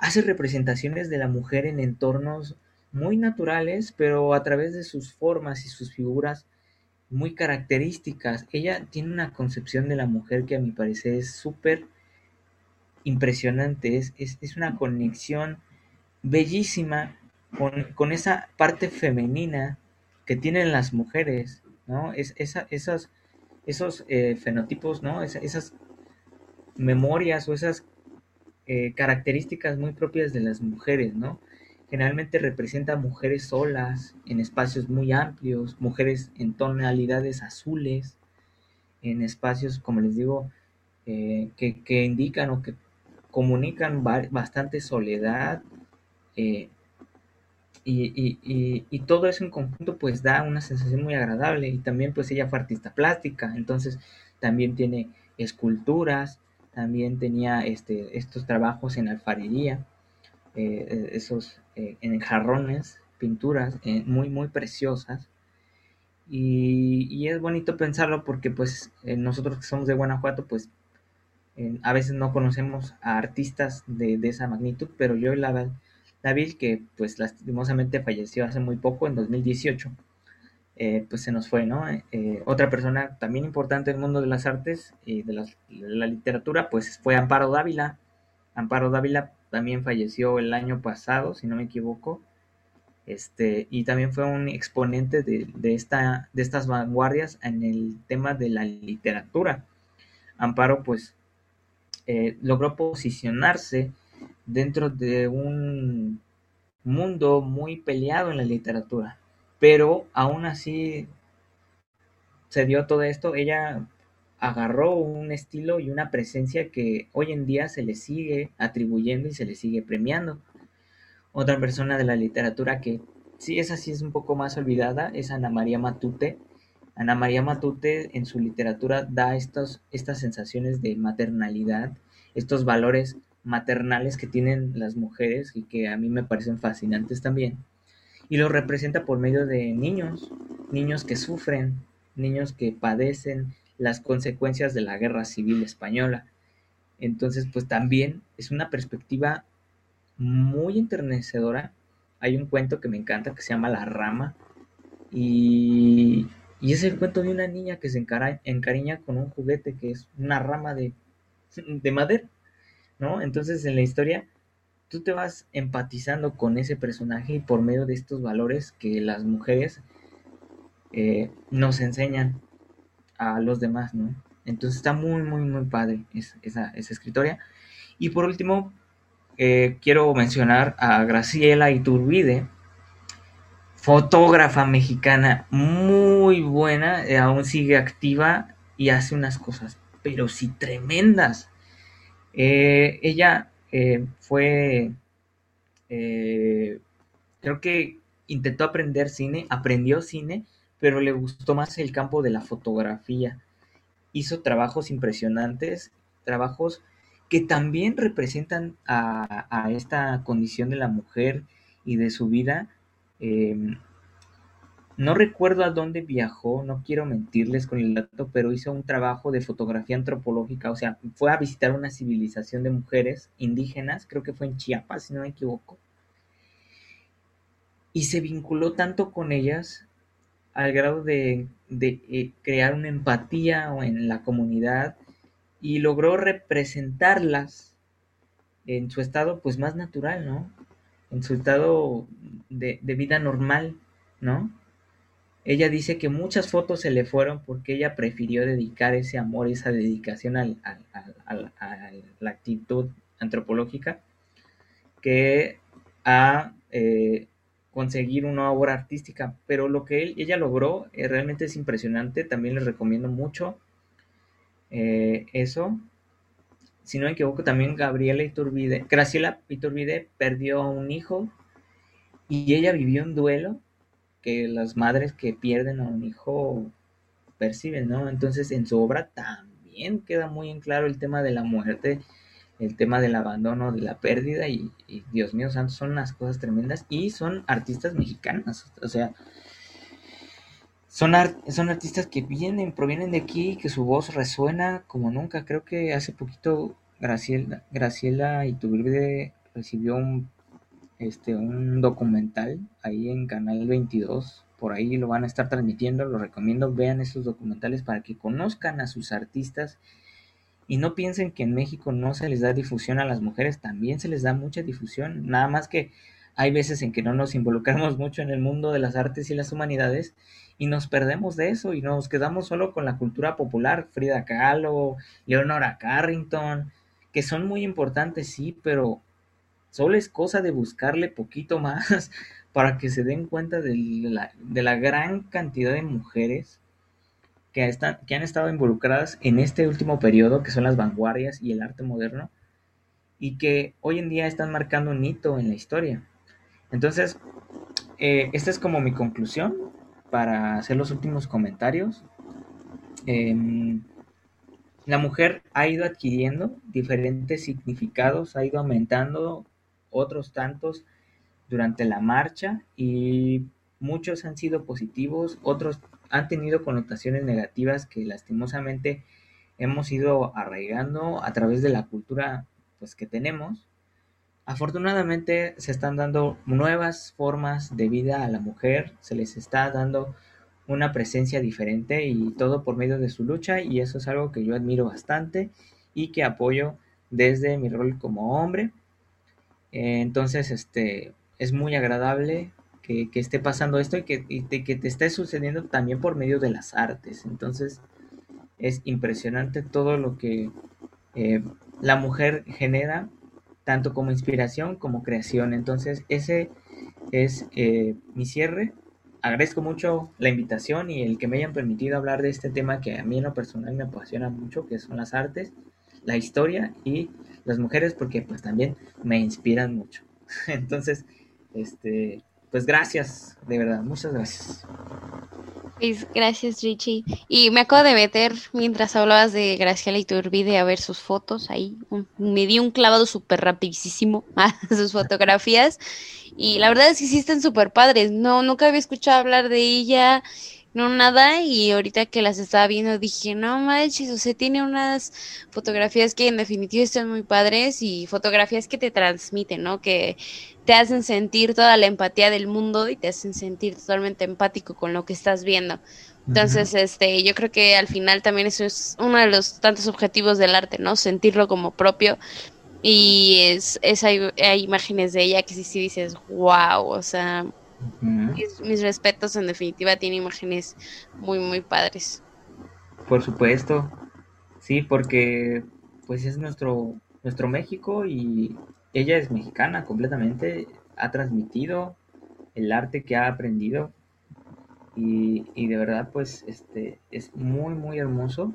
hace representaciones de la mujer en entornos muy naturales, pero a través de sus formas y sus figuras muy características. Ella tiene una concepción de la mujer que a mi parecer es súper impresionante, es, es, una conexión bellísima con, esa parte femenina que tienen las mujeres, ¿no? Es, esa, esos eh, fenotipos, ¿no? esas memorias o esas eh, características muy propias de las mujeres, ¿no? generalmente representa mujeres solas, en espacios muy amplios, mujeres en tonalidades azules, en espacios, como les digo, eh, que, indican o que comunican bastante soledad. Eh, y, todo eso en conjunto pues da una sensación muy agradable y también pues ella fue artista plástica, entonces también tiene esculturas, también tenía este, estos trabajos en alfarería, eh, esos en jarrones, pinturas muy muy preciosas. Y, es bonito pensarlo porque pues nosotros que somos de Guanajuato pues a veces no conocemos a artistas de, esa magnitud, pero yo la David, que pues lastimosamente falleció hace muy poco, en 2018, eh, pues se nos fue, ¿no? Eh, otra persona también importante en el mundo de las artes y de, la literatura, pues fue Amparo Dávila. Amparo Dávila también falleció el año pasado, si no me equivoco, este, y también fue un exponente de, de, esta, de estas vanguardias en el tema de la literatura. Amparo, pues, eh, logró posicionarse dentro de un mundo muy peleado en la literatura, pero aún así se dio todo esto, ella agarró un estilo y una presencia que hoy en día se le sigue atribuyendo y se le sigue premiando. Otra persona de la literatura que sí es así es un poco más olvidada es Ana María Matute, Ana María Matute en su literatura da estos, estas sensaciones de maternalidad, estos valores maternales que tienen las mujeres y que a mí me parecen fascinantes también. Y lo representa por medio de niños, niños que sufren, niños que padecen las consecuencias de la guerra civil española. Entonces, pues también es una perspectiva muy enternecedora. Hay un cuento que me encanta que se llama La Rama y y es el cuento de una niña que se encariña con un juguete que es una rama de, de madera, ¿no? Entonces en la historia tú te vas empatizando con ese personaje y por medio de estos valores que las mujeres eh, nos enseñan a los demás, ¿no? Entonces está muy, muy, muy padre esa, esa escritoria. Y por último, eh, quiero mencionar a Graciela Iturbide, fotógrafa mexicana muy buena, eh, aún sigue activa y hace unas cosas, pero sí tremendas. Ella eh, fue, creo que intentó aprender cine, aprendió cine, pero le gustó más el campo de la fotografía. Hizo trabajos impresionantes, trabajos que también representan a, esta condición de la mujer y de su vida Em, no recuerdo a dónde viajó, no quiero mentirles con el dato, pero hizo un trabajo de fotografía antropológica, o sea, fue a visitar una civilización de mujeres indígenas, creo que fue en Chiapas, si no me equivoco, y se vinculó tanto con ellas al grado de, eh, crear una empatía en la comunidad y logró representarlas en su estado pues más natural, ¿no? en su estado de, vida normal, ¿no? Ella dice que muchas fotos se le fueron porque ella prefirió dedicar ese amor, esa dedicación a la actitud antropológica que a eh, conseguir una obra artística. Pero lo que ella logró eh, realmente es impresionante. También les recomiendo mucho eh, eso si no me equivoco, también Gabriela Iturbide, Graciela Iturbide perdió a un hijo y ella vivió un duelo que las madres que pierden a un hijo perciben, ¿no? Entonces en su obra también queda muy en claro el tema de la muerte, el tema del abandono, de la pérdida y, Dios mío santo, son unas cosas tremendas y son artistas mexicanas, o sea, son, son artistas que vienen, provienen de aquí, que su voz resuena como nunca. Creo que hace poquito Graciela, Graciela Iturbide recibió un, este, un documental ahí en Canal 22. Por ahí lo van a estar transmitiendo. Lo recomiendo. Vean esos documentales para que conozcan a sus artistas y no piensen que en México no se les da difusión a las mujeres. También se les da mucha difusión. Nada más que hay veces en que no nos involucramos mucho en el mundo de las artes y las humanidades y nos perdemos de eso y nos quedamos solo con la cultura popular, Frida Kahlo, Leonora Carrington, que son muy importantes, sí, pero solo es cosa de buscarle poquito más para que se den cuenta de la, de la gran cantidad de mujeres que, están, que han estado involucradas en este último periodo, que son las vanguardias y el arte moderno, y que hoy en día están marcando un hito en la historia. Entonces, eh, esta es como mi conclusión para hacer los últimos comentarios. Em, la mujer ha ido adquiriendo diferentes significados, ha ido aumentando otros tantos durante la marcha y muchos han sido positivos, otros han tenido connotaciones negativas que lastimosamente hemos ido arraigando a través de la cultura pues que tenemos. Afortunadamente se están dando nuevas formas de vida a la mujer, se les está dando una presencia diferente y todo por medio de su lucha y eso es algo que yo admiro bastante y que apoyo desde mi rol como hombre. Entonces, este, es muy agradable que, esté pasando esto y que, que te esté sucediendo también por medio de las artes. Entonces, es impresionante todo lo que eh, la mujer genera, tanto como inspiración como creación. Entonces, ese es eh, mi cierre. Agradezco mucho la invitación y el que me hayan permitido hablar de este tema que a mí en lo personal me apasiona mucho, que son las artes, la historia y las mujeres, porque pues también me inspiran mucho. Entonces, este, pues gracias, de verdad, muchas gracias. Pues gracias, Richie. Y me acabo de meter mientras hablabas de Graciela Iturbide a ver sus fotos ahí. me di un clavado súper rapidísimo a sus fotografías. Y la verdad es que sí están súper padres. No, nunca había escuchado hablar de ella no nada y ahorita que las estaba viendo dije, no manches, o sea, tiene unas fotografías que en definitiva están muy padres y fotografías que te transmiten, ¿no? Que te hacen sentir toda la empatía del mundo y te hacen sentir totalmente empático con lo que estás viendo. Entonces, este, yo creo que al final también eso es uno de los tantos objetivos del arte, ¿no? Sentirlo como propio. Y es, es hay, hay imágenes de ella que sí, sí dices, wow, o sea, mis, respetos, en definitiva, tiene imágenes muy, muy padres. Por supuesto, sí, porque pues es nuestro, nuestro México y ella es mexicana completamente, ha transmitido el arte que ha aprendido y, y, de verdad pues este es muy muy hermoso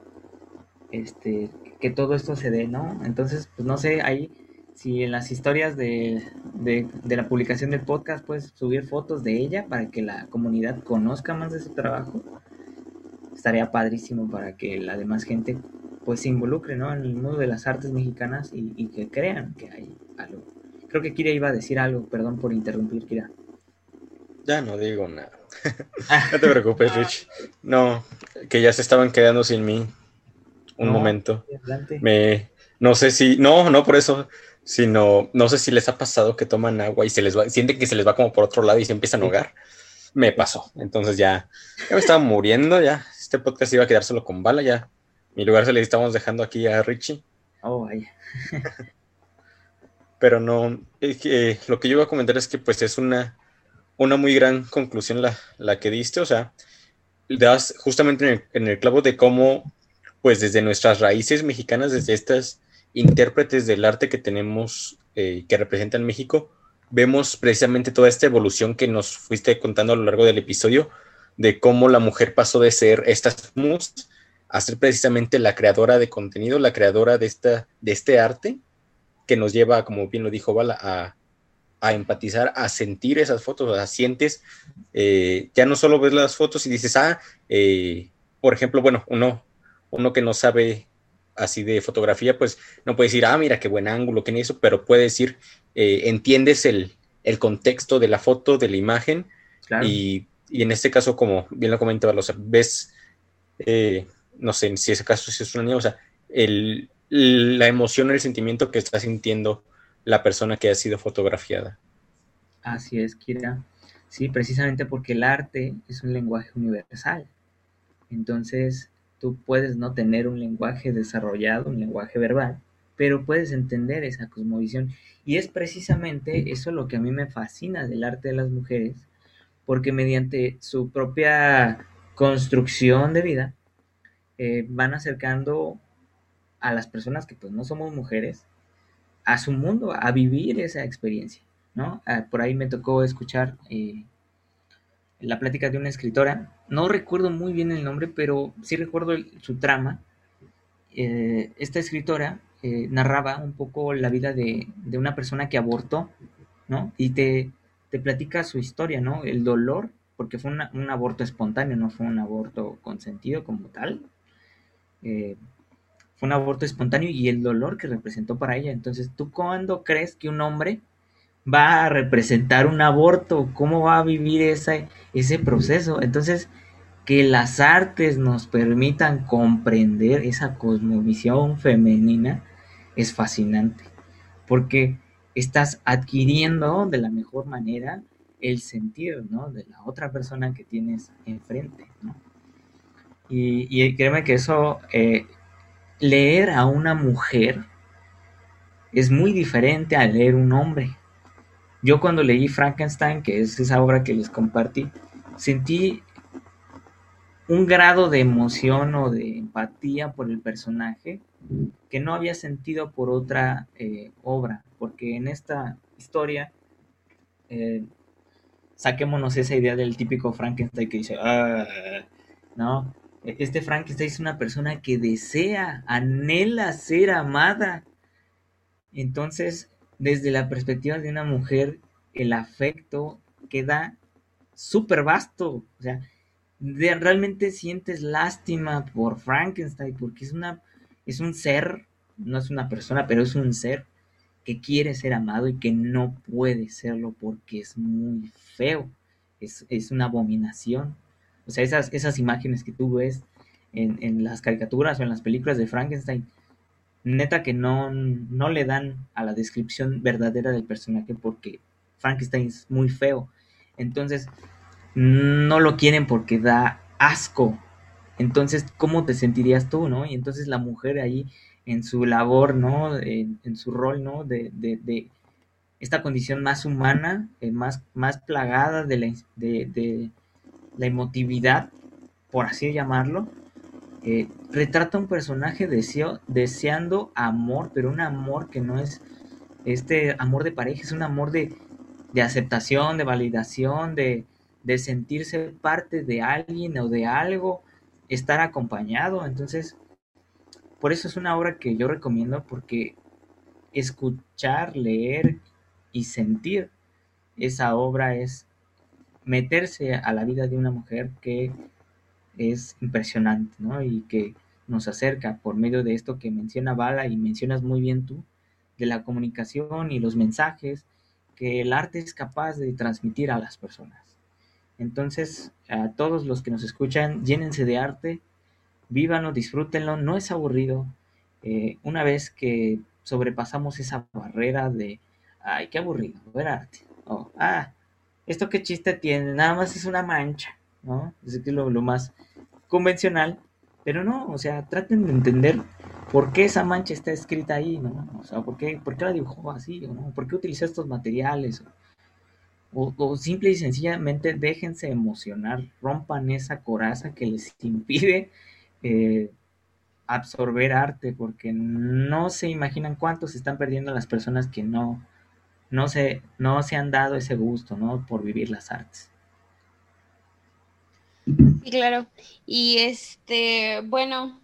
este que todo esto se dé no entonces pues no sé ahí si en las historias de, la publicación del podcast puedes subir fotos de ella para que la comunidad conozca más de su trabajo, estaría padrísimo para que la demás gente pues se involucre ¿no? en el mundo de las artes mexicanas y, que crean que hay algo. Creo que Kira iba a decir algo, perdón por interrumpir, Kira. Ya no digo nada. no te preocupes, Rich. No, que ya se estaban quedando sin mí un momento. Me, no sé si, no, no por eso, sino no sé si les ha pasado que toman agua y se les va, sienten que se les va como por otro lado y se empiezan a ahogar. Me pasó. Entonces ya, ya me estaba muriendo, ya. Este podcast iba a quedar solo con bala, ya. Mi lugar se le estamos dejando aquí a Richie. Oh, vaya. Pero no, eh, lo que yo iba a comentar es que pues es una, una muy gran conclusión la, la que diste, o sea, das justamente en el, en el clavo de cómo pues desde nuestras raíces mexicanas, desde estas intérpretes del arte que tenemos, eh, que representan México, vemos precisamente toda esta evolución que nos fuiste contando a lo largo del episodio, de cómo la mujer pasó de ser estas mus a ser precisamente la creadora de contenido, la creadora de, esta, de este arte, que nos lleva, como bien lo dijo Bala, a, empatizar, a sentir esas fotos, o sea, sientes, eh, ya no solo ves las fotos y dices, ah, eh, por ejemplo, bueno, uno, uno que no sabe así de fotografía, pues no puede decir, ah, mira qué buen ángulo, qué ni eso, pero puede decir, eh, entiendes el, contexto de la foto, de la imagen, y, en este caso, como bien lo comentaba, o sea, ves, eh, no sé si ese caso si es una niña, o sea, el, la emoción, el sentimiento que está sintiendo la persona que ha sido fotografiada. Así es, Kira. Sí, precisamente porque el arte es un lenguaje universal. Entonces, Tú puedes no tener un lenguaje desarrollado, un lenguaje verbal, pero puedes entender esa cosmovisión. Y es precisamente eso lo que a mí me fascina del arte de las mujeres, porque mediante su propia construcción de vida, eh, van acercando a las personas que pues no somos mujeres a su mundo, a vivir esa experiencia, ¿no? Ah, por ahí me tocó escuchar eh, la plática de una escritora, no recuerdo muy bien el nombre, pero sí recuerdo su trama. Eh, esta escritora eh, narraba un poco la vida de, una persona que abortó, ¿no? Y te, te platica su historia, ¿no? El dolor, porque fue un aborto espontáneo, no fue un aborto consentido como tal. Eh, fue un aborto espontáneo y el dolor que representó para ella. Entonces, ¿tú cuándo crees que un hombre va a representar un aborto? ¿Cómo va a vivir ese, ese proceso? Entonces, que las artes nos permitan comprender esa cosmovisión femenina es fascinante, porque estás adquiriendo de la mejor manera el sentido, ¿no? De la otra persona que tienes enfrente, ¿no? Y, créeme que eso eh, leer a una mujer es muy diferente a leer un hombre. Yo cuando leí Frankenstein, que es esa obra que les compartí, sentí un grado de emoción o de empatía por el personaje que no había sentido por otra eh, obra, porque en esta historia, eh, saquémonos esa idea del típico Frankenstein que dice, ah", ¿no? Este Frankenstein es una persona que desea, anhela ser amada. Entonces, desde la perspectiva de una mujer, el afecto queda súper vasto. O sea, realmente sientes lástima por Frankenstein porque es una es un ser, no es una persona, pero es un ser que quiere ser amado y que no puede serlo porque es muy feo, es, es una abominación. O sea, esas, esas imágenes que tú ves en, en, las caricaturas o en las películas de Frankenstein, neta que no, no le dan a la descripción verdadera del personaje porque Frankenstein es muy feo. Entonces, no lo quieren porque da asco. Entonces, ¿cómo te sentirías tú, no? Y entonces la mujer ahí en su labor, ¿no? En, su rol, ¿no? De, de, esta condición más humana, eh, más, más plagada de la, de, la emotividad, por así llamarlo, eh, retrata un personaje deseando amor, pero un amor que no es este amor de pareja, es un amor de, de aceptación, de validación, de, de sentirse parte de alguien o de algo, estar acompañado. Entonces, por eso es una obra que yo recomiendo porque escuchar, leer y sentir esa obra es meterse a la vida de una mujer que es impresionante, ¿no? Y que nos acerca por medio de esto que menciona Bala y mencionas muy bien tú, de la comunicación y los mensajes que el arte es capaz de transmitir a las personas. Entonces, a todos los que nos escuchan, llénense de arte, vívanlo, disfrútenlo, no es aburrido. Eh, una vez que sobrepasamos esa barrera de, ay, qué aburrido, ver arte. O, ah, esto qué chiste tiene, nada más es una mancha, ¿no? Es lo, lo más convencional, pero no, o sea, traten de entender por qué esa mancha está escrita ahí, ¿no? O sea, por qué, por qué la dibujó así, ¿no? ¿Por qué utilizó estos materiales? O, simple y sencillamente déjense emocionar, rompan esa coraza que les impide eh, absorber arte, porque no se imaginan cuántos están perdiendo las personas que no, no, se, no se han dado ese gusto, ¿no? Por vivir las artes. Sí, claro. Y este, bueno,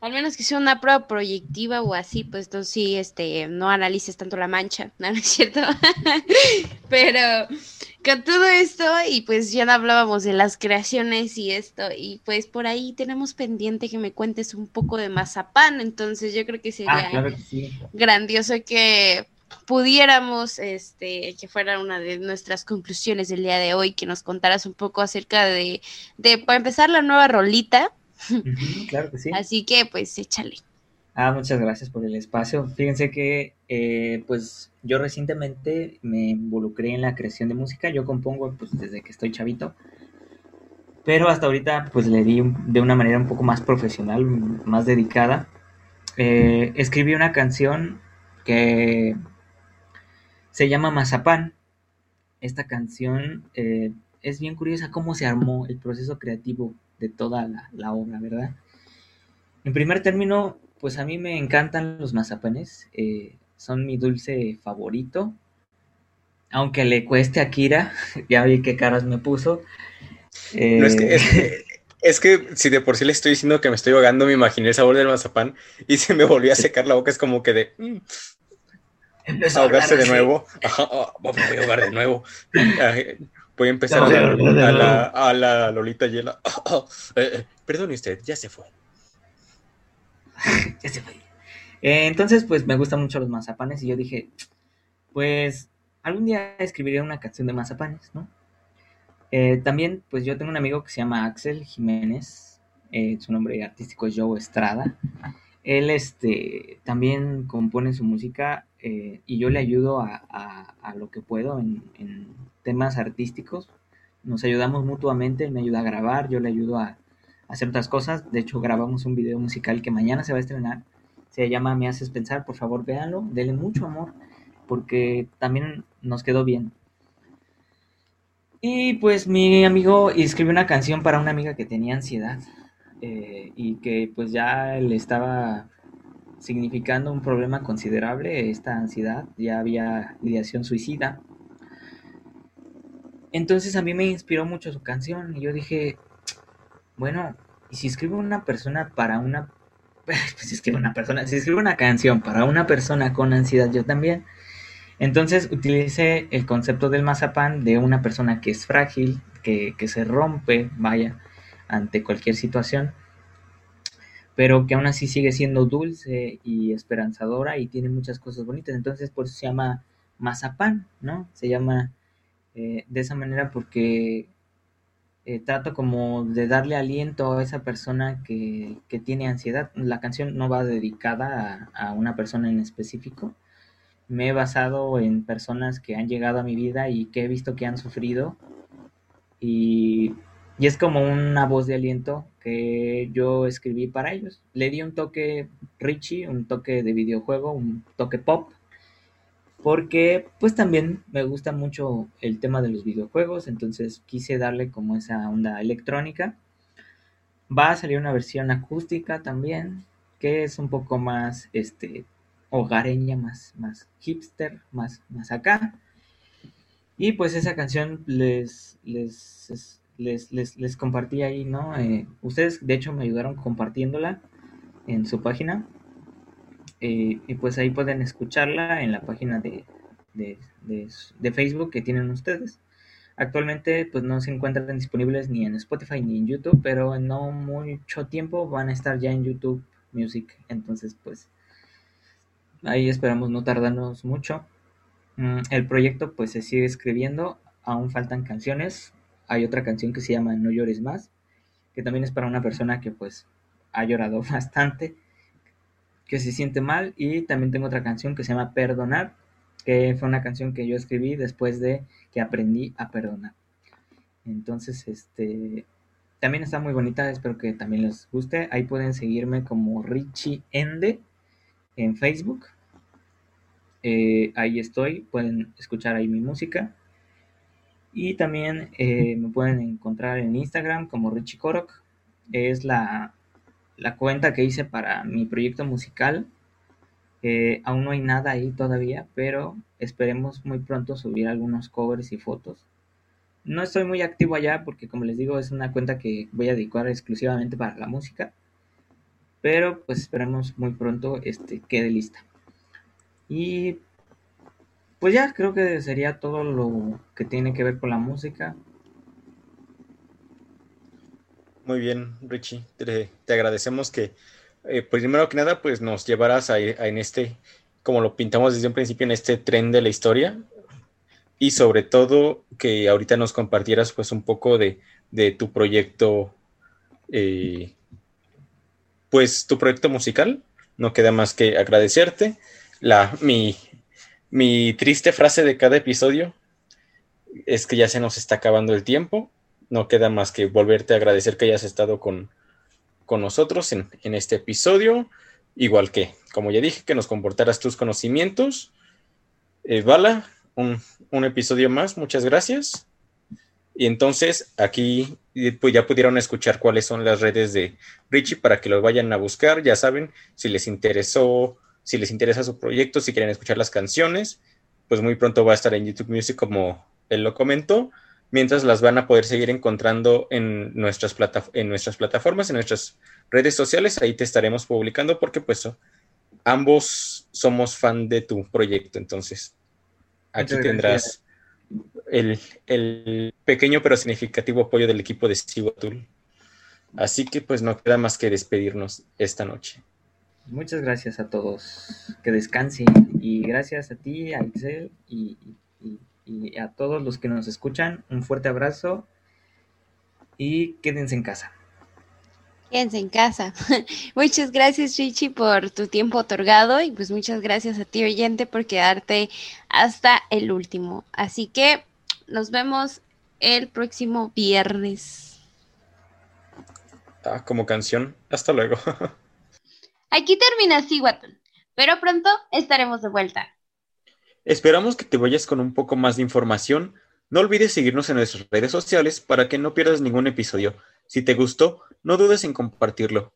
al menos que sea una prueba proyectiva o así, pues tú sí, este, no analices tanto la mancha, ¿no, es cierto? Pero con todo esto, y pues ya no hablábamos de las creaciones y esto, y pues por ahí tenemos pendiente que me cuentes un poco de mazapán, entonces yo creo que sería ah, grandioso que pudiéramos, este, que fuera una de nuestras conclusiones del día de hoy, que nos contaras un poco acerca de, de para empezar, la nueva rolita claro que sí. Así que pues échale. Ah, muchas gracias por el espacio. Fíjense que eh, pues yo recientemente me involucré en la creación de música. Yo compongo pues desde que estoy chavito. Pero hasta ahorita pues le di de una manera un poco más profesional, más dedicada. Eh, escribí una canción que se llama Mazapán. Esta canción eh, es bien curiosa cómo se armó el proceso creativo de toda la, obra, ¿verdad? En primer término, pues a mí me encantan los mazapanes. Eh, son mi dulce favorito. Aunque le cueste a Kira, ya vi qué caras me puso. No, es, que, es, que, si de por sí le estoy diciendo que me estoy ahogando, me imaginé el sabor del mazapán y se me volvió a secar la boca. Es como que de. Mm, ahogarse de nuevo. Ajá, oh, voy a ahogar de nuevo. Voy a empezar a, la, a, la, Lolita Yela. Eh, eh, perdone usted, ya se fue. ya se fue. Eh, entonces, pues me gustan mucho los mazapanes y yo dije, pues algún día escribiré una canción de mazapanes, ¿no? también, pues yo tengo un amigo que se llama Axel Jiménez, su nombre artístico es Joe Estrada. Él este, también compone su música eh, y yo le ayudo a, a, lo que puedo en, temas artísticos. Nos ayudamos mutuamente, él me ayuda a grabar, yo le ayudo a, hacer otras cosas. De hecho, grabamos un video musical que mañana se va a estrenar. Se llama Me haces pensar, por favor véanlo, denle mucho amor, porque también nos quedó bien. Y pues mi amigo escribió una canción para una amiga que tenía ansiedad eh, y que pues ya le estaba significando un problema considerable esta ansiedad, ya había ideación suicida. Entonces a mí me inspiró mucho su canción y yo dije, bueno, ¿y si escribo una persona para una... Pues escribo una persona, si una canción para una persona con ansiedad, yo también. Entonces utilicé el concepto del mazapán de una persona que es frágil, que, que se rompe, vaya, ante cualquier situación pero que aún así sigue siendo dulce y esperanzadora y tiene muchas cosas bonitas. Entonces, por eso se llama mazapán, ¿no? Se llama eh, de esa manera porque eh, trato como de darle aliento a esa persona que, tiene ansiedad. La canción no va dedicada a, a, una persona en específico. Me he basado en personas que han llegado a mi vida y que he visto que han sufrido. Y y es como una voz de aliento que yo escribí para ellos. Le di un toque Richie, un toque de videojuego, un toque pop, porque pues también me gusta mucho el tema de los videojuegos, entonces quise darle como esa onda electrónica. Va a salir una versión acústica también, que es un poco más este hogareña, más, más hipster, más, más acá. Y pues esa canción les, les les, les, compartí ahí, ¿no? Eh, ustedes, de hecho, me ayudaron compartiéndola en su página. Eh, y pues ahí pueden escucharla en la página de, de, Facebook que tienen ustedes. Actualmente pues no se encuentran disponibles ni en Spotify ni en YouTube, pero en no mucho tiempo van a estar ya en YouTube Music. Entonces pues ahí esperamos no tardarnos mucho. Mm, el proyecto pues se sigue escribiendo, aún faltan canciones, hay otra canción que se llama No llores más, que también es para una persona que pues ha llorado bastante, que se siente mal. Y también tengo otra canción que se llama Perdonar, que fue una canción que yo escribí después de que aprendí a perdonar. Entonces, este, también está muy bonita, espero que también les guste. Ahí pueden seguirme como Richie Ende en Facebook. Eh, ahí estoy, pueden escuchar ahí mi música. Y también eh, me pueden encontrar en Instagram como Richie Korok. Es la, cuenta que hice para mi proyecto musical. Eh, aún no hay nada ahí todavía, pero esperemos muy pronto subir algunos covers y fotos. No estoy muy activo allá porque como les digo es una cuenta que voy a dedicar exclusivamente para la música. Pero pues esperemos muy pronto este quede lista. Y pues ya creo que sería todo lo que tiene que ver con la música. Muy bien, Richie. Te, agradecemos que, eh, pues primero que nada, pues nos llevaras a, en este, como lo pintamos desde un principio, en este tren de la historia. Y sobre todo que ahorita nos compartieras pues un poco de, tu proyecto, eh, pues tu proyecto musical. No queda más que agradecerte. La, mi, mi triste frase de cada episodio es que ya se nos está acabando el tiempo. No queda más que volverte a agradecer que hayas estado con, con nosotros en, este episodio. Igual que, como ya dije, que nos comportaras tus conocimientos. Eh, Bala, un, un, episodio más, muchas gracias. Y entonces aquí pues ya pudieron escuchar cuáles son las redes de Richie para que los vayan a buscar. Ya saben, si les interesó si les interesa su proyecto, si quieren escuchar las canciones, pues muy pronto va a estar en YouTube Music como él lo comentó, mientras las van a poder seguir encontrando en nuestras, en nuestras plataformas, en nuestras redes sociales, ahí te estaremos publicando porque pues ambos somos fan de tu proyecto, entonces aquí tendrás el, pequeño pero significativo apoyo del equipo de Siwatul. Así que pues no queda más que despedirnos esta noche. Muchas gracias a todos. Que descansen. Y gracias a ti, a Excel y, y a todos los que nos escuchan. Un fuerte abrazo y quédense en casa. Quédense en casa. muchas gracias, Richie, por tu tiempo otorgado y pues muchas gracias a ti, oyente, por quedarte hasta el último. Así que nos vemos el próximo viernes. Ah, como canción. Hasta luego. Aquí termina Siwatun, pero pronto estaremos de vuelta. Esperamos que te vayas con un poco más de información. No olvides seguirnos en nuestras redes sociales para que no pierdas ningún episodio. Si te gustó, no dudes en compartirlo.